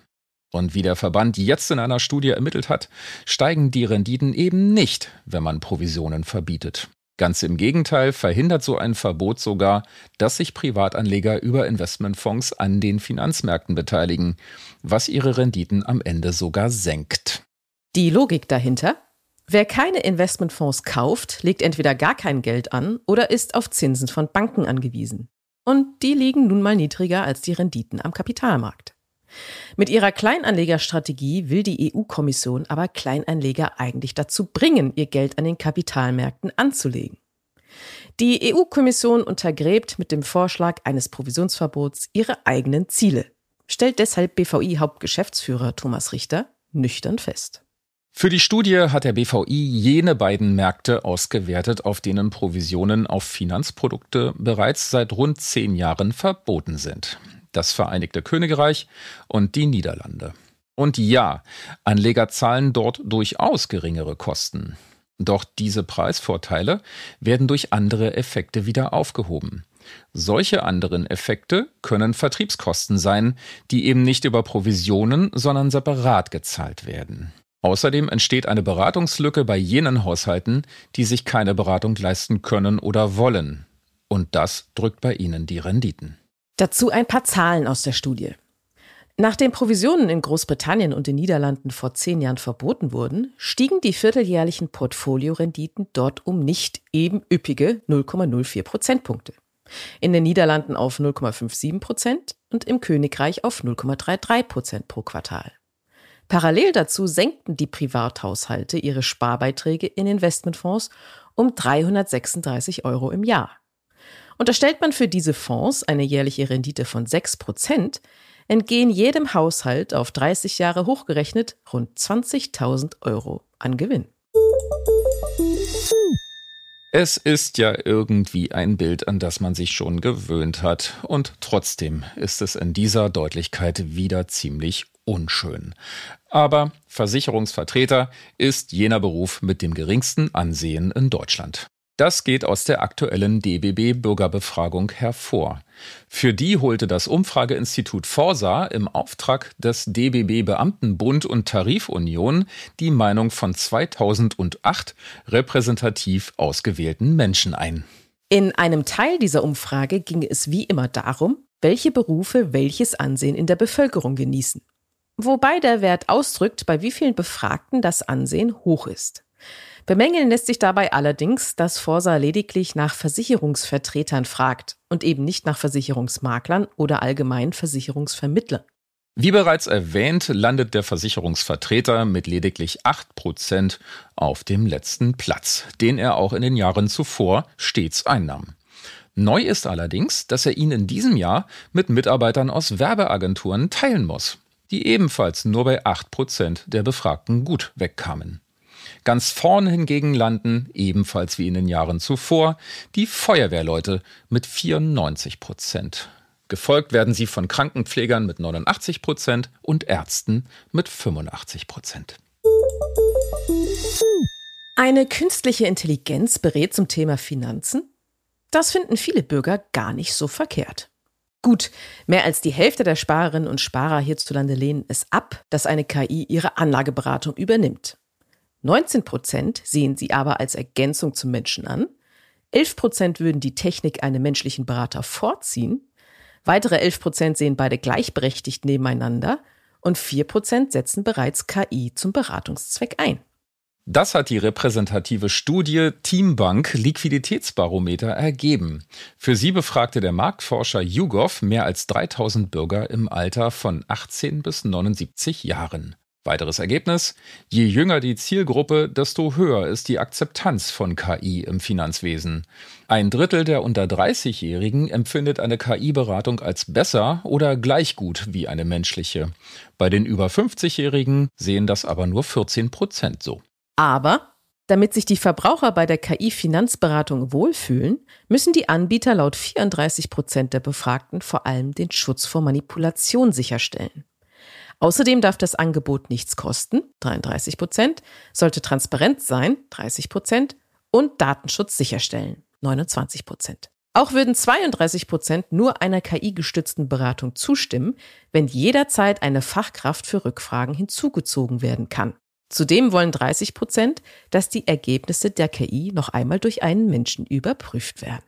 Und wie der Verband jetzt in einer Studie ermittelt hat, steigen die Renditen eben nicht, wenn man Provisionen verbietet. Ganz im Gegenteil verhindert so ein Verbot sogar, dass sich Privatanleger über Investmentfonds an den Finanzmärkten beteiligen, was ihre Renditen am Ende sogar senkt. Die Logik dahinter? Wer keine Investmentfonds kauft, legt entweder gar kein Geld an oder ist auf Zinsen von Banken angewiesen. Und die liegen nun mal niedriger als die Renditen am Kapitalmarkt. Mit ihrer Kleinanlegerstrategie will die EU-Kommission aber Kleinanleger eigentlich dazu bringen, ihr Geld an den Kapitalmärkten anzulegen. Die EU-Kommission untergräbt mit dem Vorschlag eines Provisionsverbots ihre eigenen Ziele, stellt deshalb BVI-Hauptgeschäftsführer Thomas Richter nüchtern fest. Für die Studie hat der BVI jene beiden Märkte ausgewertet, auf denen Provisionen auf Finanzprodukte bereits seit rund zehn Jahren verboten sind das Vereinigte Königreich und die Niederlande. Und ja, Anleger zahlen dort durchaus geringere Kosten. Doch diese Preisvorteile werden durch andere Effekte wieder aufgehoben. Solche anderen Effekte können Vertriebskosten sein, die eben nicht über Provisionen, sondern separat gezahlt werden. Außerdem entsteht eine Beratungslücke bei jenen Haushalten, die sich keine Beratung leisten können oder wollen. Und das drückt bei ihnen die Renditen. Dazu ein paar Zahlen aus der Studie. Nachdem Provisionen in Großbritannien und den Niederlanden vor zehn Jahren verboten wurden, stiegen die vierteljährlichen Portfoliorenditen dort um nicht eben üppige 0,04 Prozentpunkte. In den Niederlanden auf 0,57 Prozent und im Königreich auf 0,33 Prozent pro Quartal. Parallel dazu senkten die Privathaushalte ihre Sparbeiträge in Investmentfonds um 336 Euro im Jahr. Unterstellt man für diese Fonds eine jährliche Rendite von 6 Prozent, entgehen jedem Haushalt auf 30 Jahre hochgerechnet rund 20.000 Euro an Gewinn. Es ist ja irgendwie ein Bild, an das man sich schon gewöhnt hat, und trotzdem ist es in dieser Deutlichkeit wieder ziemlich unschön. Aber Versicherungsvertreter ist jener Beruf mit dem geringsten Ansehen in Deutschland. Das geht aus der aktuellen DBB Bürgerbefragung hervor. Für die holte das Umfrageinstitut Forsa im Auftrag des DBB Beamtenbund und Tarifunion die Meinung von 2008 repräsentativ ausgewählten Menschen ein. In einem Teil dieser Umfrage ging es wie immer darum, welche Berufe welches Ansehen in der Bevölkerung genießen. Wobei der Wert ausdrückt, bei wie vielen Befragten das Ansehen hoch ist. Bemängeln lässt sich dabei allerdings, dass Forsa lediglich nach Versicherungsvertretern fragt und eben nicht nach Versicherungsmaklern oder allgemeinen Versicherungsvermittlern. Wie bereits erwähnt, landet der Versicherungsvertreter mit lediglich 8% auf dem letzten Platz, den er auch in den Jahren zuvor stets einnahm. Neu ist allerdings, dass er ihn in diesem Jahr mit Mitarbeitern aus Werbeagenturen teilen muss, die ebenfalls nur bei 8% der Befragten gut wegkamen. Ganz vorn hingegen landen, ebenfalls wie in den Jahren zuvor, die Feuerwehrleute mit 94 Prozent. Gefolgt werden sie von Krankenpflegern mit 89 Prozent und Ärzten mit 85 Prozent. Eine künstliche Intelligenz berät zum Thema Finanzen? Das finden viele Bürger gar nicht so verkehrt. Gut, mehr als die Hälfte der Sparerinnen und Sparer hierzulande lehnen es ab, dass eine KI ihre Anlageberatung übernimmt. 19 Prozent sehen sie aber als Ergänzung zum Menschen an. 11 Prozent würden die Technik einem menschlichen Berater vorziehen. Weitere 11 Prozent sehen beide gleichberechtigt nebeneinander. Und 4 Prozent setzen bereits KI zum Beratungszweck ein. Das hat die repräsentative Studie Teambank Liquiditätsbarometer ergeben. Für sie befragte der Marktforscher YouGov mehr als 3000 Bürger im Alter von 18 bis 79 Jahren. Weiteres Ergebnis, je jünger die Zielgruppe, desto höher ist die Akzeptanz von KI im Finanzwesen. Ein Drittel der unter 30-Jährigen empfindet eine KI-Beratung als besser oder gleich gut wie eine menschliche. Bei den über 50-Jährigen sehen das aber nur 14 Prozent so. Aber damit sich die Verbraucher bei der KI-Finanzberatung wohlfühlen, müssen die Anbieter laut 34 Prozent der Befragten vor allem den Schutz vor Manipulation sicherstellen. Außerdem darf das Angebot nichts kosten, 33 Prozent, sollte transparent sein, 30 Prozent und Datenschutz sicherstellen, 29 Prozent. Auch würden 32 Prozent nur einer KI-gestützten Beratung zustimmen, wenn jederzeit eine Fachkraft für Rückfragen hinzugezogen werden kann. Zudem wollen 30 Prozent, dass die Ergebnisse der KI noch einmal durch einen Menschen überprüft werden.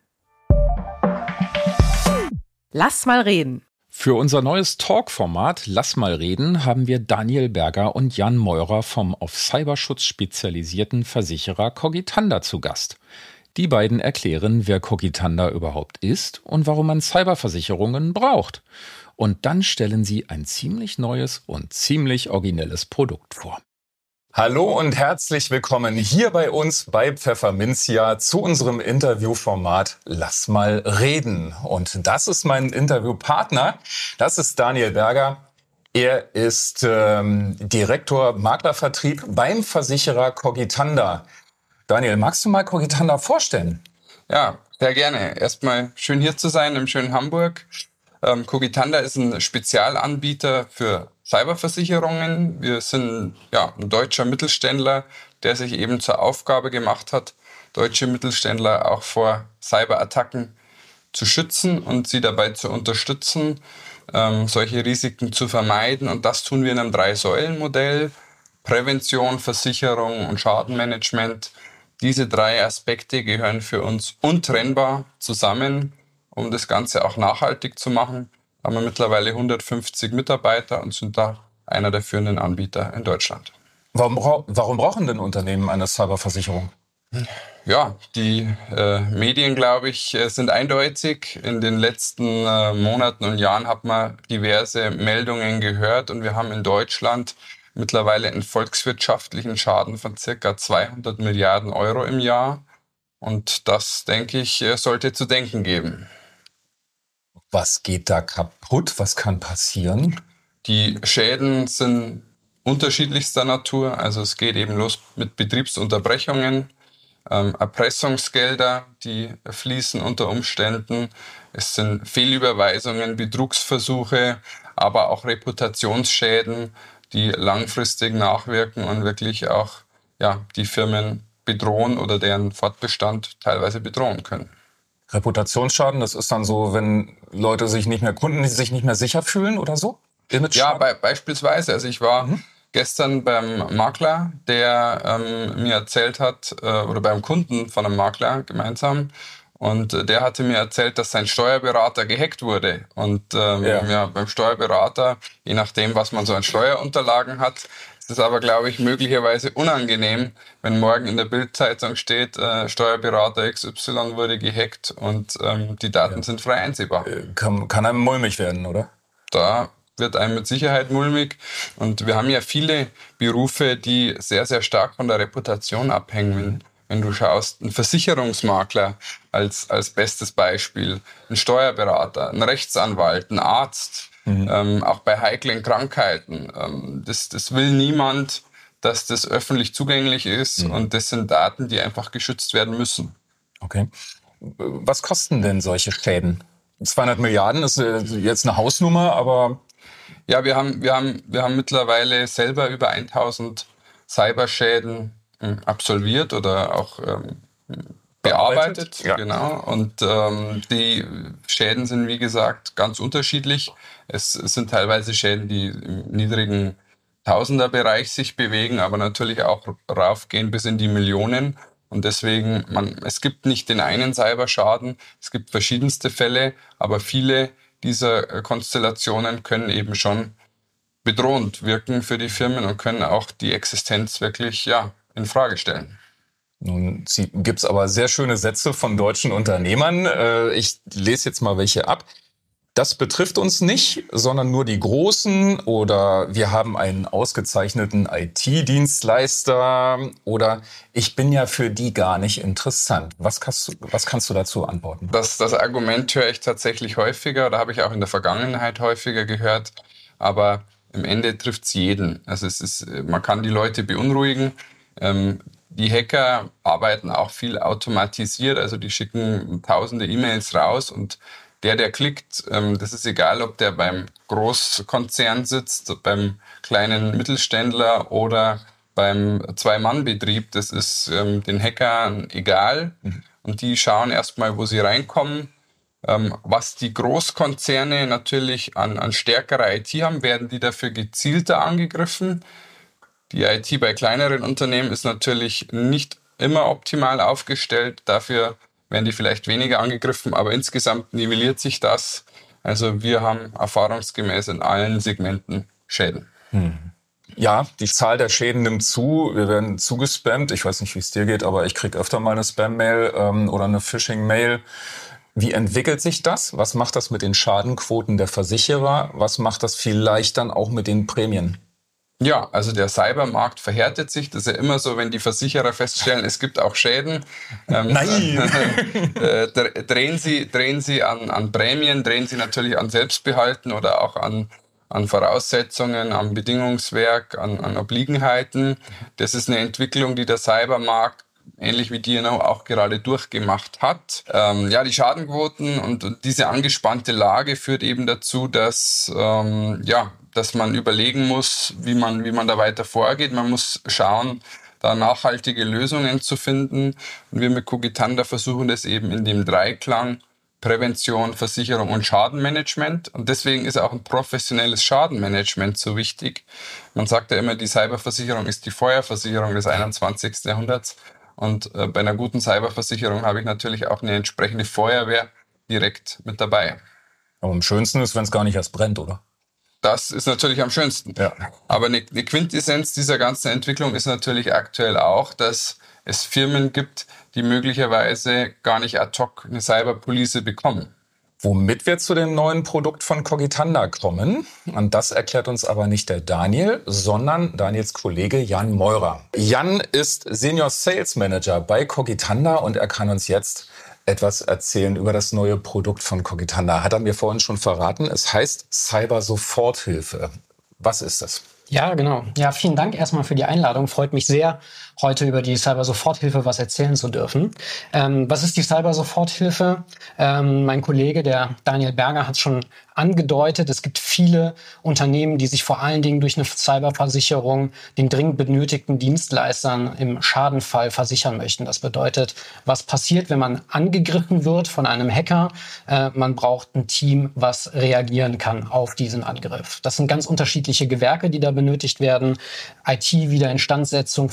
Lass mal reden. Für unser neues Talk-Format Lass mal reden haben wir Daniel Berger und Jan Meurer vom auf Cyberschutz spezialisierten Versicherer Cogitanda zu Gast. Die beiden erklären, wer Cogitanda überhaupt ist und warum man Cyberversicherungen braucht. Und dann stellen sie ein ziemlich neues und ziemlich originelles Produkt vor. Hallo und herzlich willkommen hier bei uns bei Pfefferminzia zu unserem Interviewformat Lass mal reden. Und das ist mein Interviewpartner. Das ist Daniel Berger. Er ist ähm, Direktor Maklervertrieb beim Versicherer Cogitanda. Daniel, magst du mal Cogitanda vorstellen? Ja, sehr gerne. Erstmal schön hier zu sein im schönen Hamburg. Ähm, Cogitanda ist ein Spezialanbieter für Cyberversicherungen. Wir sind ja, ein deutscher Mittelständler, der sich eben zur Aufgabe gemacht hat, deutsche Mittelständler auch vor Cyberattacken zu schützen und sie dabei zu unterstützen, ähm, solche Risiken zu vermeiden. Und das tun wir in einem Drei-Säulen-Modell. Prävention, Versicherung und Schadenmanagement. Diese drei Aspekte gehören für uns untrennbar zusammen, um das Ganze auch nachhaltig zu machen haben wir mittlerweile 150 Mitarbeiter und sind da einer der führenden Anbieter in Deutschland. Warum, warum brauchen denn Unternehmen eine Cyberversicherung? Ja, die äh, Medien, glaube ich, äh, sind eindeutig. In den letzten äh, Monaten und Jahren hat man diverse Meldungen gehört und wir haben in Deutschland mittlerweile einen volkswirtschaftlichen Schaden von circa 200 Milliarden Euro im Jahr. Und das, denke ich, äh, sollte zu denken geben. Was geht da kaputt? Was kann passieren? Die Schäden sind unterschiedlichster Natur. Also es geht eben los mit Betriebsunterbrechungen, ähm, Erpressungsgelder, die fließen unter Umständen. Es sind Fehlüberweisungen, Betrugsversuche, aber auch Reputationsschäden, die langfristig nachwirken und wirklich auch ja, die Firmen bedrohen oder deren Fortbestand teilweise bedrohen können. Reputationsschaden, das ist dann so, wenn Leute sich nicht mehr, Kunden sich nicht mehr sicher fühlen oder so? Ja, be beispielsweise. Also ich war mhm. gestern beim Makler, der ähm, mir erzählt hat, äh, oder beim Kunden von einem Makler gemeinsam, und äh, der hatte mir erzählt, dass sein Steuerberater gehackt wurde. Und ähm, ja. ja. beim Steuerberater, je nachdem, was man so an Steuerunterlagen hat, ist es aber, glaube ich, möglicherweise unangenehm, wenn morgen in der Bildzeitung steht, äh, Steuerberater XY wurde gehackt und ähm, die Daten ja. sind frei einsehbar. Äh, kann, kann einem mulmig werden, oder? Da wird einem mit Sicherheit mulmig. Und wir haben ja viele Berufe, die sehr, sehr stark von der Reputation abhängen. Wenn du schaust, ein Versicherungsmakler als, als bestes Beispiel, ein Steuerberater, ein Rechtsanwalt, ein Arzt, mhm. ähm, auch bei heiklen Krankheiten. Ähm, das, das will niemand, dass das öffentlich zugänglich ist mhm. und das sind Daten, die einfach geschützt werden müssen. Okay. Was kosten denn solche Schäden? 200 Milliarden ist äh, jetzt eine Hausnummer, aber ja, wir haben, wir haben, wir haben mittlerweile selber über 1000 Cyberschäden hm, absolviert oder auch ähm, bearbeitet. Ja. Genau. Und ähm, die Schäden sind, wie gesagt, ganz unterschiedlich. Es, es sind teilweise Schäden, die im niedrigen Tausenderbereich sich bewegen, aber natürlich auch raufgehen bis in die Millionen. Und deswegen, man, es gibt nicht den einen Cyberschaden, es gibt verschiedenste Fälle, aber viele dieser Konstellationen können eben schon bedrohend wirken für die Firmen und können auch die Existenz wirklich ja, in Frage stellen. Nun gibt es aber sehr schöne Sätze von deutschen Unternehmern. Äh, ich lese jetzt mal welche ab. Das betrifft uns nicht, sondern nur die Großen oder wir haben einen ausgezeichneten IT-Dienstleister oder ich bin ja für die gar nicht interessant. Was kannst du, was kannst du dazu antworten? Das, das Argument höre ich tatsächlich häufiger oder habe ich auch in der Vergangenheit häufiger gehört, aber im Ende trifft es jeden. Also es ist, man kann die Leute beunruhigen. Ähm, die Hacker arbeiten auch viel automatisiert, also die schicken tausende E-Mails raus und der, der klickt, ähm, das ist egal, ob der beim Großkonzern sitzt, beim kleinen Mittelständler oder beim Zwei-Mann-Betrieb, das ist ähm, den Hackern egal. Mhm. Und die schauen erstmal, wo sie reinkommen. Ähm, was die Großkonzerne natürlich an, an stärkerer IT haben, werden die dafür gezielter angegriffen. Die IT bei kleineren Unternehmen ist natürlich nicht immer optimal aufgestellt. Dafür werden die vielleicht weniger angegriffen, aber insgesamt nivelliert sich das. Also wir haben erfahrungsgemäß in allen Segmenten Schäden. Hm. Ja, die Zahl der Schäden nimmt zu. Wir werden zugespammt. Ich weiß nicht, wie es dir geht, aber ich kriege öfter mal eine Spam-Mail ähm, oder eine Phishing-Mail. Wie entwickelt sich das? Was macht das mit den Schadenquoten der Versicherer? Was macht das vielleicht dann auch mit den Prämien? Ja, also der Cybermarkt verhärtet sich. Das ist ja immer so, wenn die Versicherer feststellen, es gibt auch Schäden. Ähm, Nein! Äh, drehen sie, drehen sie an, an Prämien, drehen sie natürlich an Selbstbehalten oder auch an, an Voraussetzungen, am Bedingungswerk, an, an Obliegenheiten. Das ist eine Entwicklung, die der Cybermarkt ähnlich wie DNO auch gerade durchgemacht hat. Ähm, ja, die Schadenquoten und, und, diese angespannte Lage führt eben dazu, dass ähm, ja dass man überlegen muss, wie man, wie man da weiter vorgeht. Man muss schauen, da nachhaltige Lösungen zu finden. Und wir mit Cogitanda versuchen das eben in dem Dreiklang Prävention, Versicherung und Schadenmanagement. Und deswegen ist auch ein professionelles Schadenmanagement so wichtig. Man sagt ja immer, die Cyberversicherung ist die Feuerversicherung des 21. Jahrhunderts. Und äh, bei einer guten Cyberversicherung habe ich natürlich auch eine entsprechende Feuerwehr direkt mit dabei. Aber am schönsten ist, wenn es gar nicht erst brennt, oder? Das ist natürlich am schönsten. Ja. Aber eine, eine Quintessenz dieser ganzen Entwicklung ist natürlich aktuell auch, dass es Firmen gibt, die möglicherweise gar nicht ad hoc eine Cyberpolice bekommen. Womit wir zu dem neuen Produkt von Cogitanda kommen. Und das erklärt uns aber nicht der Daniel, sondern Daniels Kollege Jan Meurer. Jan ist Senior Sales Manager bei Cogitanda und er kann uns jetzt etwas erzählen über das neue Produkt von Cogitanda. Hat er mir vorhin schon verraten. Es heißt Cyber Soforthilfe. Was ist das? Ja, genau. Ja, vielen Dank erstmal für die Einladung. Freut mich sehr, heute über die Cyber-Soforthilfe was erzählen zu dürfen. Ähm, was ist die Cyber-Soforthilfe? Ähm, mein Kollege, der Daniel Berger, hat schon angedeutet. Es gibt viele Unternehmen, die sich vor allen Dingen durch eine Cyberversicherung den dringend benötigten Dienstleistern im Schadenfall versichern möchten. Das bedeutet, was passiert, wenn man angegriffen wird von einem Hacker? Äh, man braucht ein Team, was reagieren kann auf diesen Angriff. Das sind ganz unterschiedliche Gewerke, die da benötigt werden. IT, Wiederinstandsetzung,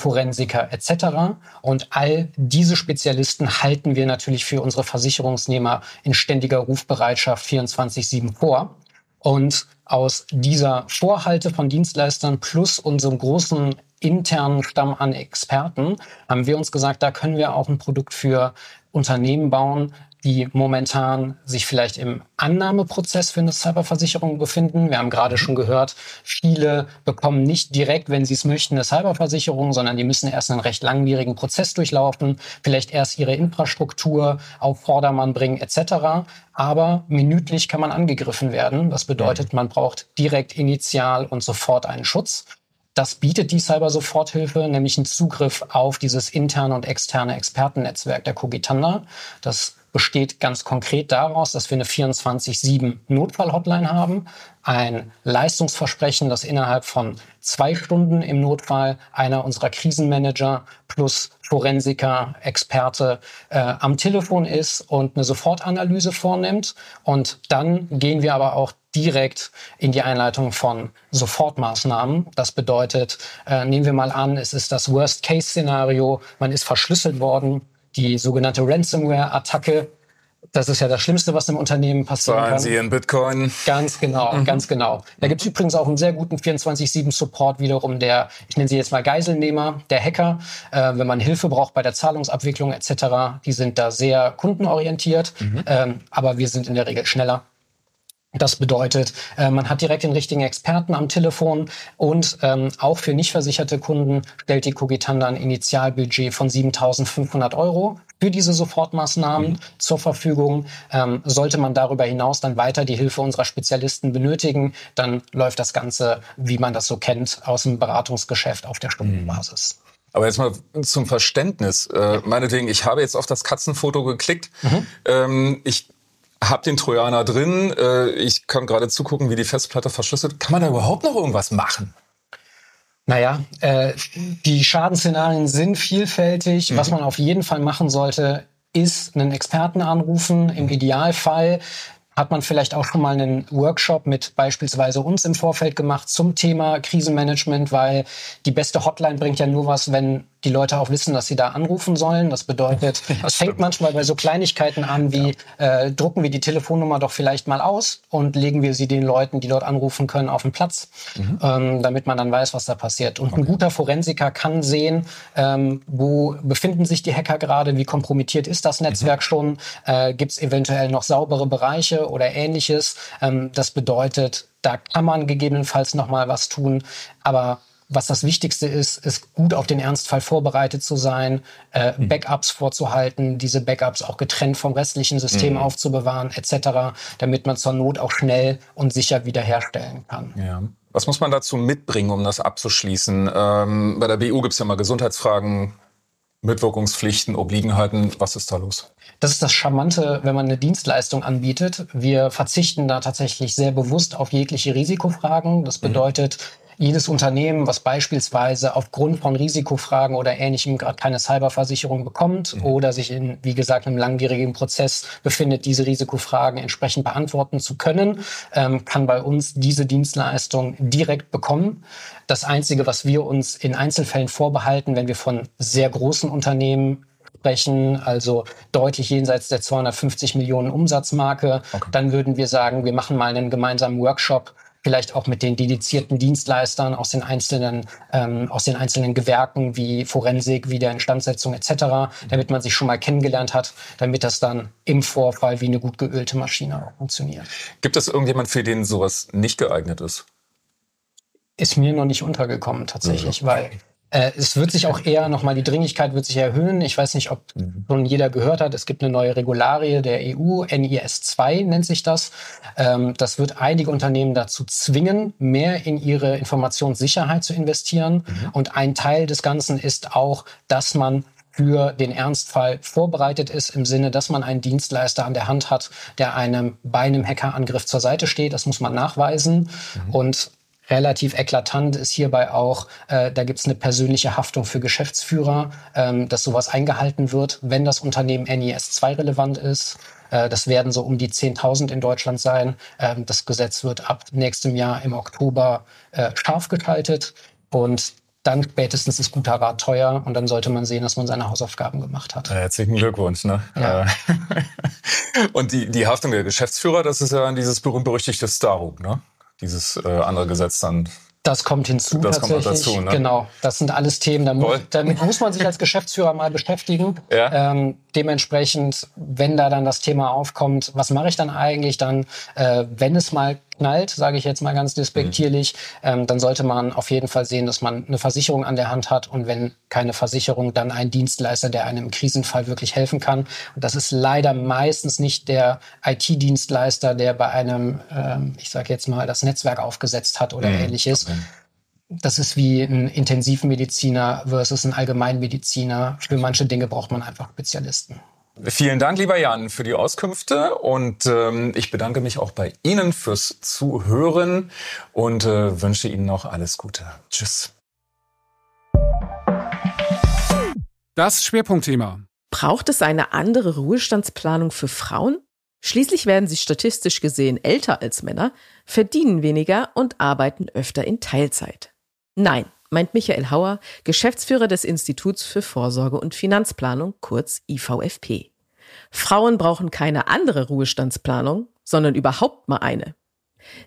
Forensiker etc. Und all diese Spezialisten halten wir natürlich für unsere Versicherungsnehmer in ständiger Rufbereitschaft 24-7 vor. Und aus dieser Vorhalte von Dienstleistern plus unserem großen internen Stamm an Experten haben wir uns gesagt, da können wir auch ein Produkt für Unternehmen bauen, die momentan sich vielleicht im Annahmeprozess für eine Cyberversicherung befinden. Wir haben gerade schon gehört, viele bekommen nicht direkt, wenn sie es möchten, eine Cyberversicherung, sondern die müssen erst einen recht langwierigen Prozess durchlaufen, vielleicht erst ihre Infrastruktur auf Vordermann bringen etc. Aber minütlich kann man angegriffen werden. Das bedeutet, man braucht direkt initial und sofort einen Schutz. Das bietet die Cyber-Soforthilfe, nämlich einen Zugriff auf dieses interne und externe Expertennetzwerk der Cogitanda. Das besteht ganz konkret daraus, dass wir eine 24-7 Notfall-Hotline haben, ein Leistungsversprechen, das innerhalb von zwei Stunden im Notfall einer unserer Krisenmanager plus Forensiker, Experte äh, am Telefon ist und eine Sofortanalyse vornimmt. Und dann gehen wir aber auch direkt in die Einleitung von Sofortmaßnahmen. Das bedeutet, äh, nehmen wir mal an, es ist das Worst-Case-Szenario, man ist verschlüsselt worden, die sogenannte Ransomware-Attacke. Das ist ja das Schlimmste, was im Unternehmen passieren Zahlen kann. Sie in Bitcoin. Ganz genau, mhm. ganz genau. Da gibt es übrigens auch einen sehr guten 24-7-Support wiederum der, ich nenne sie jetzt mal Geiselnehmer, der Hacker. Äh, wenn man Hilfe braucht bei der Zahlungsabwicklung etc., die sind da sehr kundenorientiert, mhm. ähm, aber wir sind in der Regel schneller. Das bedeutet, äh, man hat direkt den richtigen Experten am Telefon und ähm, auch für nicht versicherte Kunden stellt die Cogitanda ein Initialbudget von 7.500 Euro für diese Sofortmaßnahmen mhm. zur Verfügung. Ähm, sollte man darüber hinaus dann weiter die Hilfe unserer Spezialisten benötigen, dann läuft das Ganze, wie man das so kennt, aus dem Beratungsgeschäft auf der Stundenbasis. Mhm. Aber jetzt mal zum Verständnis. Äh, meinetwegen, ich habe jetzt auf das Katzenfoto geklickt. Mhm. Ähm, ich hab den Trojaner drin. Äh, ich kann gerade zugucken, wie die Festplatte verschlüsselt. Kann man da überhaupt noch irgendwas machen? Naja, äh, die Schadensszenarien sind vielfältig. Mhm. Was man auf jeden Fall machen sollte, ist einen Experten anrufen. Im Idealfall hat man vielleicht auch schon mal einen Workshop mit beispielsweise uns im Vorfeld gemacht zum Thema Krisenmanagement, weil die beste Hotline bringt ja nur was, wenn die Leute auch wissen, dass sie da anrufen sollen. Das bedeutet, es fängt manchmal bei so Kleinigkeiten an, wie ja. äh, drucken wir die Telefonnummer doch vielleicht mal aus und legen wir sie den Leuten, die dort anrufen können, auf den Platz, mhm. ähm, damit man dann weiß, was da passiert. Und okay. ein guter Forensiker kann sehen, ähm, wo befinden sich die Hacker gerade, wie kompromittiert ist das Netzwerk mhm. schon, äh, gibt es eventuell noch saubere Bereiche oder ähnliches. Ähm, das bedeutet, da kann man gegebenenfalls noch mal was tun, aber was das Wichtigste ist, ist gut auf den Ernstfall vorbereitet zu sein, äh, mhm. Backups vorzuhalten, diese Backups auch getrennt vom restlichen System mhm. aufzubewahren, etc., damit man zur Not auch schnell und sicher wiederherstellen kann. Ja. Was muss man dazu mitbringen, um das abzuschließen? Ähm, bei der BU gibt es ja mal Gesundheitsfragen, Mitwirkungspflichten, Obliegenheiten. Was ist da los? Das ist das Charmante, wenn man eine Dienstleistung anbietet. Wir verzichten da tatsächlich sehr bewusst auf jegliche Risikofragen. Das mhm. bedeutet, mhm jedes Unternehmen, was beispielsweise aufgrund von Risikofragen oder ähnlichem gerade keine Cyberversicherung bekommt mhm. oder sich in, wie gesagt, einem langwierigen Prozess befindet, diese Risikofragen entsprechend beantworten zu können, ähm, kann bei uns diese Dienstleistung direkt bekommen. Das Einzige, was wir uns in Einzelfällen vorbehalten, wenn wir von sehr großen Unternehmen sprechen, also deutlich jenseits der 250 Millionen Umsatzmarke, okay. dann würden wir sagen, wir machen mal einen gemeinsamen Workshop vielleicht auch mit den dedizierten Dienstleistern aus den einzelnen, ähm, aus den einzelnen Gewerken wie Forensik, wie der Instandsetzung etc., damit man sich schon mal kennengelernt hat, damit das dann im Vorfall wie eine gut geölte Maschine funktioniert. Gibt es irgendjemand, für den sowas nicht geeignet ist? Ist mir noch nicht untergekommen tatsächlich, mhm. weil Äh, es wird sich auch eher nochmal, die Dringlichkeit wird sich erhöhen. Ich weiß nicht, ob schon jeder gehört hat, es gibt eine neue Regularie der EU, NIS 2 nennt sich das. Ähm, das wird einige Unternehmen dazu zwingen, mehr in ihre Informationssicherheit zu investieren. Mhm. Und ein Teil des Ganzen ist auch, dass man für den Ernstfall vorbereitet ist, im Sinne, dass man einen Dienstleister an der Hand hat, der einem bei einem Hackerangriff zur Seite steht. Das muss man nachweisen. Mhm. Und relativ eklatant ist hierbei auch, äh, da gibt es eine persönliche Haftung für Geschäftsführer, ähm, dass sowas eingehalten wird, wenn das Unternehmen NIS 2 relevant ist. Äh, das werden so um die 10.000 in Deutschland sein. Ähm, das Gesetz wird ab nächstem Jahr im Oktober äh, scharf geschaltet und dann spätestens ist guter Rat teuer und dann sollte man sehen, dass man seine Hausaufgaben gemacht hat. Herzlichen Glückwunsch. Ne? Ja. Äh, und die, die Haftung der Geschäftsführer, das ist ja dieses berühmt-berüchtigte Starhook, ne? Dieses äh, andere Gesetz dann. Das kommt hinzu das tatsächlich. Kommt dazu, ne? Genau, das sind alles Themen, da mu damit muss man sich als Geschäftsführer mal beschäftigen. Ja. Ähm, dementsprechend, wenn da dann das Thema aufkommt, was mache ich dann eigentlich dann, äh, wenn es mal knallt, sage ich jetzt mal ganz despektierlich, mhm. ähm, dann sollte man auf jeden Fall sehen, dass man eine Versicherung an der Hand hat und wenn keine Versicherung, dann ein Dienstleister, der einem im Krisenfall wirklich helfen kann. Und das ist leider meistens nicht der IT-Dienstleister, der bei einem, ähm, ich sage jetzt mal, das Netzwerk aufgesetzt hat oder mhm. ähnliches. Okay. Das ist wie ein Intensivmediziner versus ein Allgemeinmediziner. Für manche Dinge braucht man einfach Spezialisten. Vielen Dank, lieber Jan, für die Auskünfte und ähm, ich bedanke mich auch bei Ihnen fürs Zuhören und äh, wünsche Ihnen noch alles Gute. Tschüss. Das Schwerpunktthema. Braucht es eine andere Ruhestandsplanung für Frauen? Schließlich werden sie statistisch gesehen älter als Männer, verdienen weniger und arbeiten öfter in Teilzeit. Nein, meint Michael Hauer, Geschäftsführer des Instituts für Vorsorge und Finanzplanung, kurz IVFP. Frauen brauchen keine andere Ruhestandsplanung, sondern überhaupt mal eine.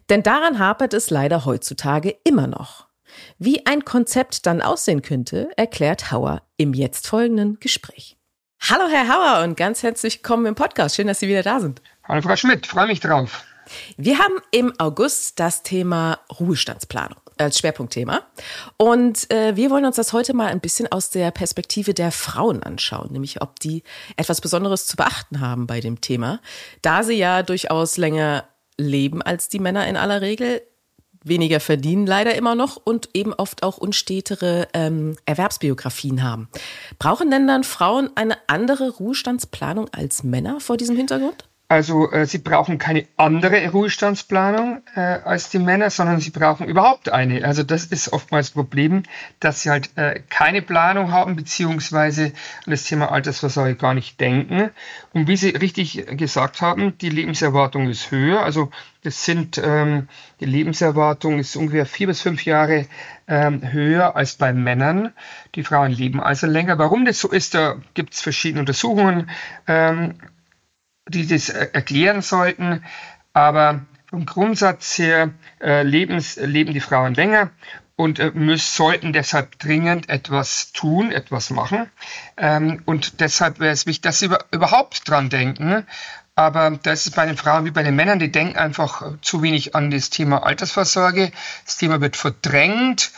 Denn daran hapert es leider heutzutage immer noch. Wie ein Konzept dann aussehen könnte, erklärt Hauer im jetzt folgenden Gespräch. Hallo Herr Hauer und ganz herzlich willkommen im Podcast. Schön, dass Sie wieder da sind. Hallo Frau Schmidt, freue mich drauf. Wir haben im August das Thema Ruhestandsplanung als Schwerpunktthema. Und äh, wir wollen uns das heute mal ein bisschen aus der Perspektive der Frauen anschauen, nämlich ob die etwas Besonderes zu beachten haben bei dem Thema, da sie ja durchaus länger leben als die Männer in aller Regel, weniger verdienen leider immer noch und eben oft auch unstetere ähm, Erwerbsbiografien haben. Brauchen denn dann Frauen eine andere Ruhestandsplanung als Männer vor diesem Hintergrund? Also äh, sie brauchen keine andere Ruhestandsplanung äh, als die Männer, sondern sie brauchen überhaupt eine. Also das ist oftmals das Problem, dass sie halt äh, keine Planung haben, beziehungsweise an das Thema Altersvorsorge gar nicht denken. Und wie Sie richtig gesagt haben, die Lebenserwartung ist höher. Also das sind, ähm, die Lebenserwartung ist ungefähr vier bis fünf Jahre ähm, höher als bei Männern. Die Frauen leben also länger. Warum das so ist, da gibt es verschiedene Untersuchungen. Ähm, die das erklären sollten. Aber vom Grundsatz her äh, lebens, leben die Frauen länger und äh, müssen, sollten deshalb dringend etwas tun, etwas machen. Ähm, und deshalb wäre es wichtig, dass sie über, überhaupt dran denken. Aber das ist bei den Frauen wie bei den Männern, die denken einfach zu wenig an das Thema Altersvorsorge. Das Thema wird verdrängt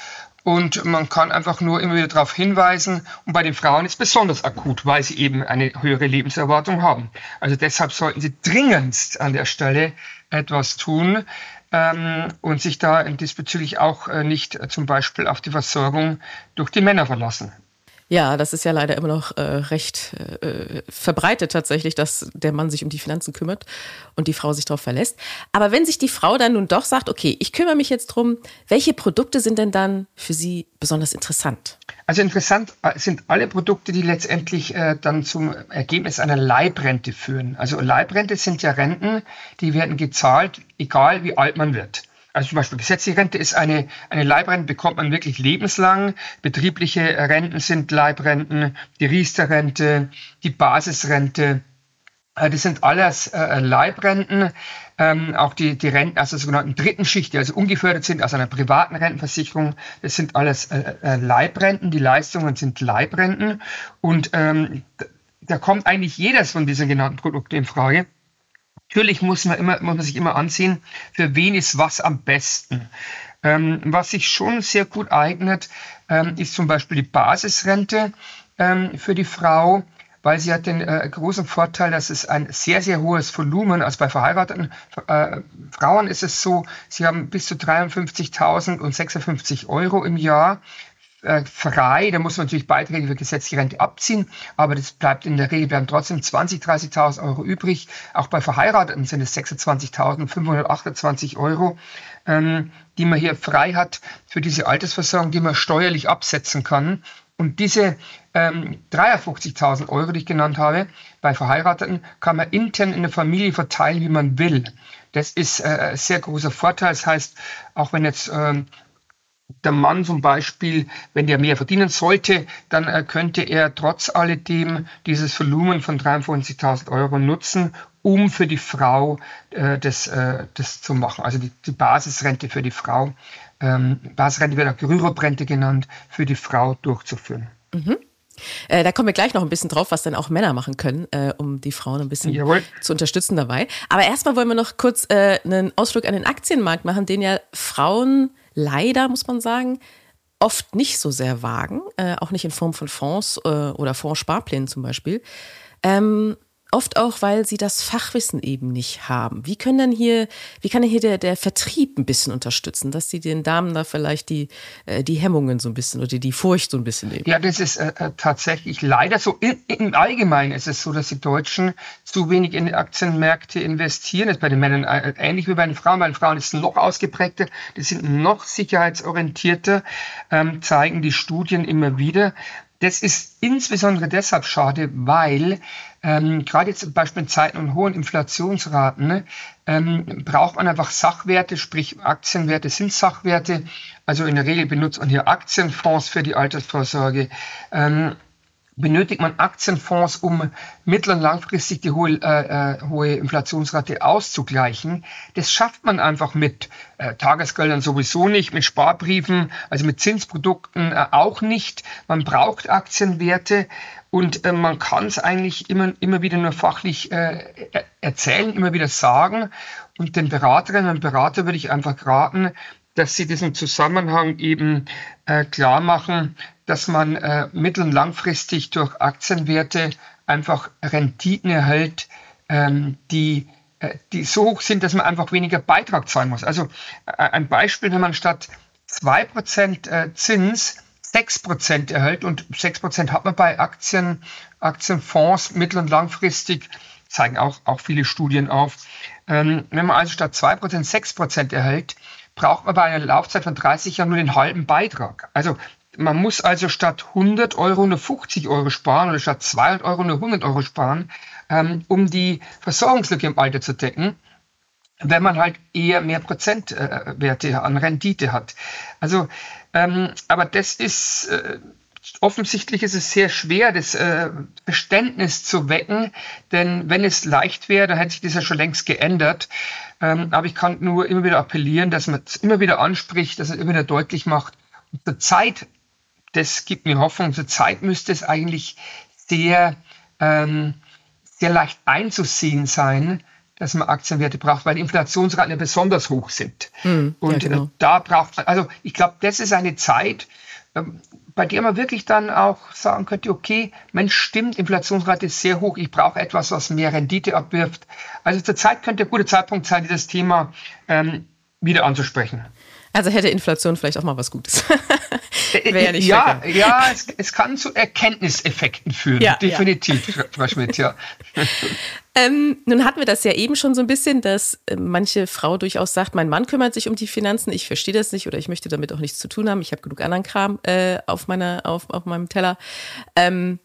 und man kann einfach nur immer wieder darauf hinweisen. Und bei den Frauen ist es besonders akut, weil sie eben eine höhere Lebenserwartung haben. Also deshalb sollten sie dringendst an der Stelle etwas tun ähm, und sich da diesbezüglich auch äh, nicht äh, zum Beispiel auf die Versorgung durch die Männer verlassen. Ja, das ist ja leider immer noch äh, recht äh, verbreitet tatsächlich, dass der Mann sich um die Finanzen kümmert und die Frau sich darauf verlässt. Aber wenn sich die Frau dann nun doch sagt, okay, ich kümmere mich jetzt drum, welche Produkte sind denn dann für sie besonders interessant? Also interessant äh, sind alle Produkte, die letztendlich äh, dann zum Ergebnis einer Leibrente führen. Also Leibrente sind ja Renten, die werden gezahlt, egal wie alt man wird. Also zum Beispiel gesetzliche Rente ist eine, eine Leibrente, bekommt man wirklich lebenslang. Betriebliche Renten sind Leibrenten, die Riester-Rente, die Basisrente. Äh, das sind alles äh, Leibrenten, ähm, auch die, die Renten aus der sogenannten dritten Schicht, die also ungefördert sind aus einer privaten Rentenversicherung. Das sind alles äh, äh, Leibrenten, die Leistungen sind Leibrenten. Und ähm, da kommt eigentlich jedes von diesen genannten Produkten in Frage. Natürlich muss man, immer, muss man sich immer ansehen, für wen ist was am besten. Ähm, was sich schon sehr gut eignet, ähm, ist zum Beispiel die Basisrente ähm, für die Frau weil sie hat den äh, großen Vorteil, dass es ein sehr, sehr hohes Volumen, also bei verheirateten äh, Frauen ist es so, sie haben bis zu 53.000 und 56 Euro im Jahr äh, frei. Da muss man natürlich Beiträge für gesetzliche Rente abziehen, aber das bleibt in der Regel, bleiben trotzdem 20.000, 30.000 Euro übrig. Auch bei Verheirateten sind es 26.528 Euro, ähm, die man hier frei hat für diese Altersversorgung, die man steuerlich absetzen kann. Und diese ähm, 53.000 Euro, die ich genannt habe, bei Verheirateten, kann man intern in der Familie verteilen, wie man will. Das ist äh, ein sehr großer Vorteil. Das heißt, auch wenn jetzt ähm, der Mann zum Beispiel, wenn der mehr verdienen sollte, dann äh, könnte er trotz alledem dieses Volumen von 53.000 Euro nutzen, um für die Frau äh, das, äh, das zu machen. Also die, die Basisrente für die Frau ähm, Basisrente wird auch Gerührobrente genannt, für die Frau durchzuführen. Mhm. Äh, da kommen wir gleich noch ein bisschen drauf, was dann auch Männer machen können, äh, um die Frauen ein bisschen Jawohl. zu unterstützen dabei. Aber erstmal wollen wir noch kurz äh, einen Ausflug an den Aktienmarkt machen, den ja Frauen leider, muss man sagen, oft nicht so sehr wagen, äh, auch nicht in Form von Fonds äh, oder Fondssparplänen zum Beispiel. Ähm, Oft auch, weil sie das Fachwissen eben nicht haben. Wie können denn hier, wie kann denn hier der, der Vertrieb ein bisschen unterstützen, dass sie den Damen da vielleicht die, äh, die Hemmungen so ein bisschen oder die Furcht so ein bisschen nehmen? Ja, das ist äh, äh tatsächlich leider so. Im Allgemeinen ist es so, dass die Deutschen zu wenig in Aktienmärkte investieren. Das ist bei den Männern äh, ähnlich wie bei den Frauen. Bei den Frauen ist es noch ausgeprägter, die sind noch sicherheitsorientierter, ähm, zeigen die Studien immer wieder. Das ist insbesondere deshalb schade, weil ähm, gerade jetzt zum Beispiel in Zeiten von hohen Inflationsraten ähm, braucht man einfach Sachwerte, sprich Aktienwerte sind Sachwerte. Also in der Regel benutzt man hier Aktienfonds für die Altersvorsorge. Ähm, benötigt man Aktienfonds, um mittel- und langfristig die hohe, äh, äh, hohe Inflationsrate auszugleichen. Das schafft man einfach mit äh, Tagesgeldern sowieso nicht, mit Sparbriefen, also mit Zinsprodukten äh, auch nicht. Man braucht Aktienwerte und äh, man kann es eigentlich immer, immer wieder nur fachlich äh, erzählen, immer wieder sagen. Und den Beraterinnen und Berater würde ich einfach raten, dass sie diesen Zusammenhang eben äh, klar machen, dass man äh, mittel- und langfristig durch Aktienwerte einfach Renditen erhält, ähm, die, äh, die so hoch sind, dass man einfach weniger Beitrag zahlen muss. Also äh, ein Beispiel, wenn man statt 2% äh, Zins 6% erhält und 6% hat man bei Aktien, Aktienfonds mittel- und langfristig, zeigen auch, auch viele Studien auf. Ähm, wenn man also statt 2% 6% erhält, braucht man bei einer Laufzeit von 30 Jahren nur den halben Beitrag. Also man muss also statt 100 Euro nur 50 Euro sparen oder statt 200 Euro nur 100 Euro sparen, ähm, um die Versorgungslücke im Alter zu decken, wenn man halt eher mehr Prozentwerte äh, an Rendite hat. Also, ähm, aber das ist äh, offensichtlich ist es sehr schwer, das äh, Verständnis zu wecken, denn wenn es leicht wäre, dann hätte sich das ja schon längst geändert. Ähm, aber ich kann nur immer wieder appellieren, dass man es immer wieder anspricht, dass man immer wieder deutlich macht. Zur Zeit, das gibt mir Hoffnung, zur Zeit müsste es eigentlich sehr, ähm, sehr leicht einzusehen sein, dass man Aktienwerte braucht, weil die Inflationsraten ja besonders hoch sind. Mm, und ja, genau. da braucht man, also ich glaube, das ist eine Zeit, bei der man wirklich dann auch sagen könnte, okay, Mensch, stimmt, Inflationsrate ist sehr hoch, ich brauche etwas, was mehr Rendite abwirft. Also zurzeit könnte ein guter Zeitpunkt sein, dieses Thema ähm, wieder anzusprechen. Also hätte Inflation vielleicht auch mal was Gutes. Wäre ja nicht Ja, ja es, es, kann zu Erkenntniseffekten führen. Ja, definitiv, ja. Frau Schmidt, ja. Ähm, nun hatten wir das ja eben schon so ein bisschen, dass äh, manche Frau durchaus sagt, mein Mann kümmert sich um die Finanzen, ich verstehe das nicht oder ich möchte damit auch nichts zu tun haben, ich habe genug anderen Kram äh, auf, meiner, auf, auf meinem Teller. Ähm,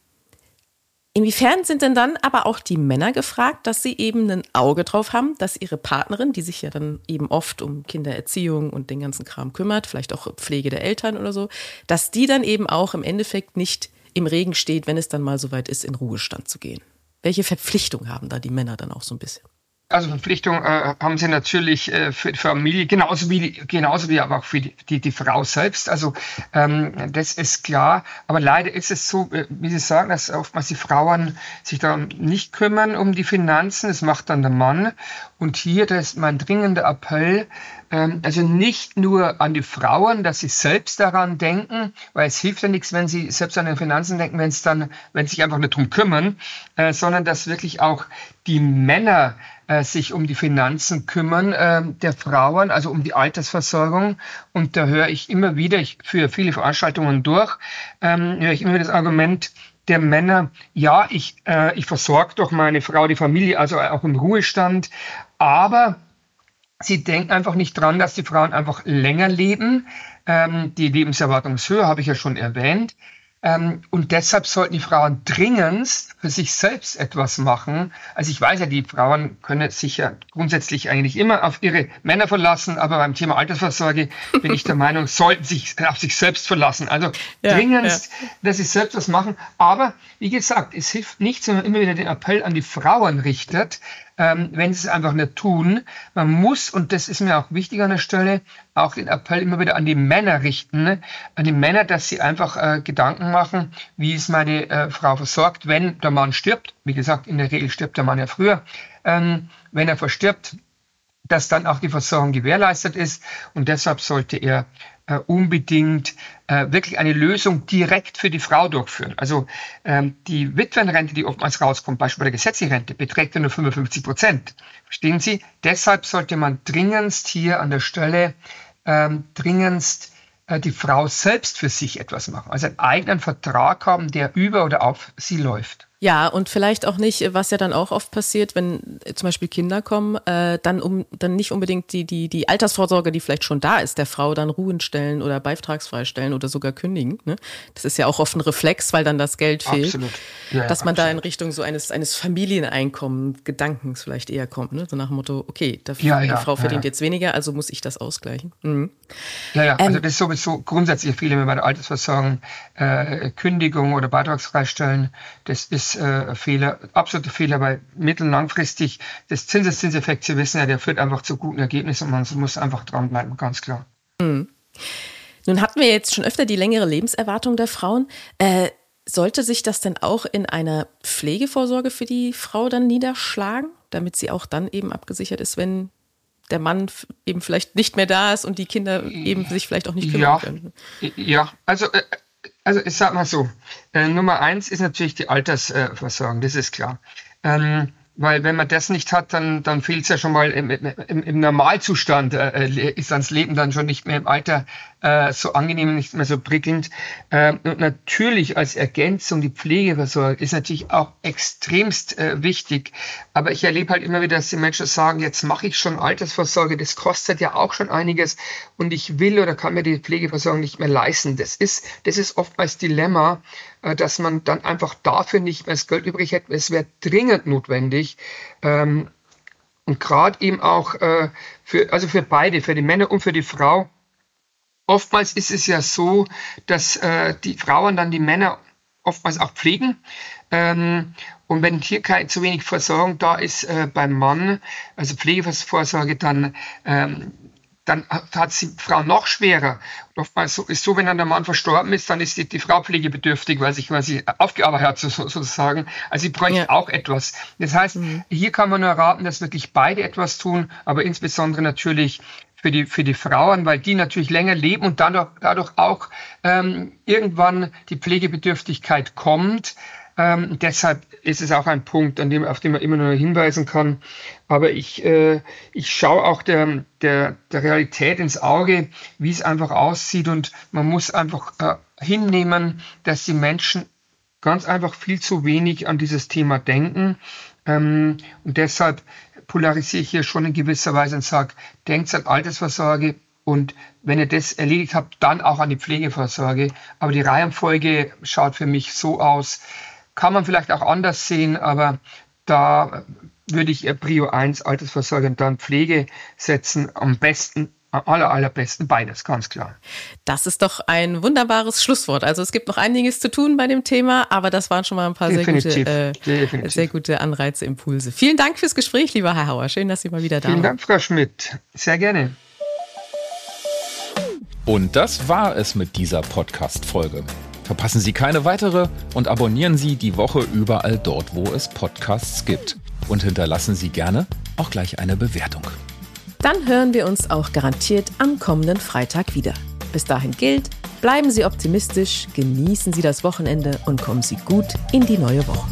Inwiefern sind denn dann aber auch die Männer gefragt, dass sie eben ein Auge drauf haben, dass ihre Partnerin, die sich ja dann eben oft um Kindererziehung und den ganzen Kram kümmert, vielleicht auch Pflege der Eltern oder so, dass die dann eben auch im Endeffekt nicht im Regen steht, wenn es dann mal soweit ist, in Ruhestand zu gehen? Welche Verpflichtung haben da die Männer dann auch so ein bisschen? Also Verpflichtung äh, haben sie natürlich äh, für die Familie, genauso wie, genauso wie aber auch für die, die, die Frau selbst. Also ähm, das ist klar. Aber leider ist es so, äh, wie Sie sagen, dass oftmals die Frauen sich darum nicht kümmern um die Finanzen. Das macht dann der Mann. Und hier, das ist mein dringender Appell, ähm, also nicht nur an die Frauen, dass sie selbst daran denken, weil es hilft ja nichts, wenn sie selbst an den Finanzen denken, wenn es dann, wenn sie sich einfach nicht drum kümmern, äh, sondern dass wirklich auch die Männer äh, sich um die Finanzen kümmern äh, der Frauen, also um die Altersversorgung. Und da höre ich immer wieder, ich führe viele Veranstaltungen durch, ähm, höre ich immer wieder das Argument, der Männer, ja, ich, äh, ich versorge doch meine Frau, die Familie, also auch im Ruhestand, aber sie denken einfach nicht dran, dass die Frauen einfach länger leben. Ähm, die Lebenserwartung ist höher, habe ich ja schon erwähnt. Ähm, und deshalb sollten die Frauen dringendst für sich selbst etwas machen. Also ich weiß ja, die Frauen können sich ja grundsätzlich eigentlich immer auf ihre Männer verlassen, aber beim Thema Altersvorsorge bin ich der Meinung, sollten sich auf sich selbst verlassen. Also ja, dringendst, ja. dass sie selbst was machen. Aber wie gesagt, es hilft nichts, wenn man immer wieder den Appell an die Frauen richtet, ähm, wenn sie es einfach nicht tun. Man muss, und das ist mir auch wichtig an der Stelle, auch den Appell immer wieder an die Männer richten, ne? an die Männer, dass sie einfach äh, Gedanken machen, wie ist meine äh, Frau versorgt, wenn der Mann stirbt. Wie gesagt, in der Regel stirbt der Mann ja früher. Ähm, wenn er verstirbt, dass dann auch die Versorgung gewährleistet ist und deshalb sollte er äh, unbedingt äh, wirklich eine Lösung direkt für die Frau durchführen. Also ähm, die Witwenrente, die oftmals rauskommt, beispielsweise gesetzliche Rente, beträgt ja nur 55 Prozent. Verstehen Sie? Deshalb sollte man dringendst hier an der Stelle ähm, dringendst äh, die Frau selbst für sich etwas machen. Also einen eigenen Vertrag haben, der über oder auf sie läuft. Ja, und vielleicht auch nicht, was ja dann auch oft passiert, wenn zum Beispiel Kinder kommen, äh, dann um dann nicht unbedingt die, die, die Altersvorsorge, die vielleicht schon da ist, der Frau dann ruhen stellen oder beitragsfrei stellen oder sogar kündigen. Ne? Das ist ja auch oft ein Reflex, weil dann das Geld fehlt. Absolut. Ja, dass man absolut. da in Richtung so eines, eines Familieneinkommen, Gedankens vielleicht eher kommt. Ne? So nach dem Motto, okay, dafür, ja, ja, die Frau verdient jetzt weniger, also muss ich das ausgleichen. Mhm. Ja, ja, also ähm, das ist sowieso grundsätzlich viele bei der Altersversorgung äh, Kündigung oder beitragsfreistellen, das ist äh, Fehler, absolute Fehler, weil mittel- und langfristig das Zinseszinseffekt, Sie wissen ja, der führt einfach zu guten Ergebnissen und man muss einfach dranbleiben, ganz klar. Mhm. Nun hatten wir jetzt schon öfter die längere Lebenserwartung der Frauen. Äh, sollte sich das denn auch in einer Pflegevorsorge für die Frau dann niederschlagen, damit sie auch dann eben abgesichert ist, wenn der Mann eben vielleicht nicht mehr da ist und die Kinder eben sich vielleicht auch nicht kümmern ja, können? Ja, also äh, also ich sag mal so, äh, Nummer eins ist natürlich die Altersversorgung, das ist klar. Ähm, weil wenn man das nicht hat, dann, dann fehlt es ja schon mal im, im, im Normalzustand, äh, äh ist ans Leben dann schon nicht mehr im Alter äh, so angenehm, nicht mehr so prickelnd. Äh, und natürlich als Ergänzung die Pflegeversorgung ist natürlich auch extremst äh, wichtig. Aber ich erlebe halt immer wieder, dass die Menschen sagen, jetzt mache ich schon Altersvorsorge, das kostet ja auch schon einiges und ich will oder kann mir die Pflegeversorgung nicht mehr leisten. Das ist, das ist oftmals Dilemma, äh, dass man dann einfach dafür nicht mehr das Geld übrig hätte. Es wäre dringend notwendig. Ähm, und gerade eben auch äh, für, also für beide, für die Männer und für die Frau, Oftmals ist es ja so, dass äh, die Frauen dann die Männer oftmals auch pflegen. Ähm, und wenn hier kein, zu wenig Versorgung da ist äh, beim Mann, also Pflegevorsorge, dann, ähm, dann hat die Frau noch schwerer. Und oftmals so, ist so, wenn dann der Mann verstorben ist, dann ist die, die Frau pflegebedürftig, weil sich quasi aufgearbeitet hat, so, sozusagen. Also sie bräuchte ja. auch etwas. Das heißt, mhm. hier kann man nur raten, dass wirklich beide etwas tun, aber insbesondere natürlich für die, für die Frauen, weil die natürlich länger leben und dadurch, dadurch auch ähm, irgendwann die Pflegebedürftigkeit kommt. Ähm, deshalb ist es auch ein Punkt, an dem, auf den man immer nur hinweisen kann. Aber ich, äh, ich schaue auch der, der, der Realität ins Auge, wie es einfach aussieht. Und man muss einfach äh, hinnehmen, dass die Menschen ganz einfach viel zu wenig an dieses Thema denken. Ähm, und deshalb polarisiere ich hier schon in gewisser Weise und sage, denkt an Altersvorsorge und wenn ihr das erledigt habt, dann auch an die Pflegevorsorge. Aber die Reihenfolge schaut für mich so aus. Kann man vielleicht auch anders sehen, aber da würde ich Prio 1 Altersvorsorge und dann Pflege setzen. Am besten am aller, allerbesten beides, ganz klar. Das ist doch ein wunderbares Schlusswort. Also es gibt noch einiges zu tun bei dem Thema, aber das waren schon mal ein paar sehr gute, äh, sehr gute Anreize, Impulse. Vielen Dank fürs Gespräch, lieber Herr Hauer. Schön, dass Sie mal wieder da Vielen waren. Vielen Dank, Frau Schmidt. Sehr gerne. Und das war es mit dieser Podcast-Folge. Verpassen Sie keine weitere und abonnieren Sie die Woche überall dort, wo es Podcasts gibt. Und hinterlassen Sie gerne auch gleich eine Bewertung. Dann hören wir uns auch garantiert am kommenden Freitag wieder. Bis dahin gilt, bleiben Sie optimistisch, genießen Sie das Wochenende und kommen Sie gut in die neue Woche.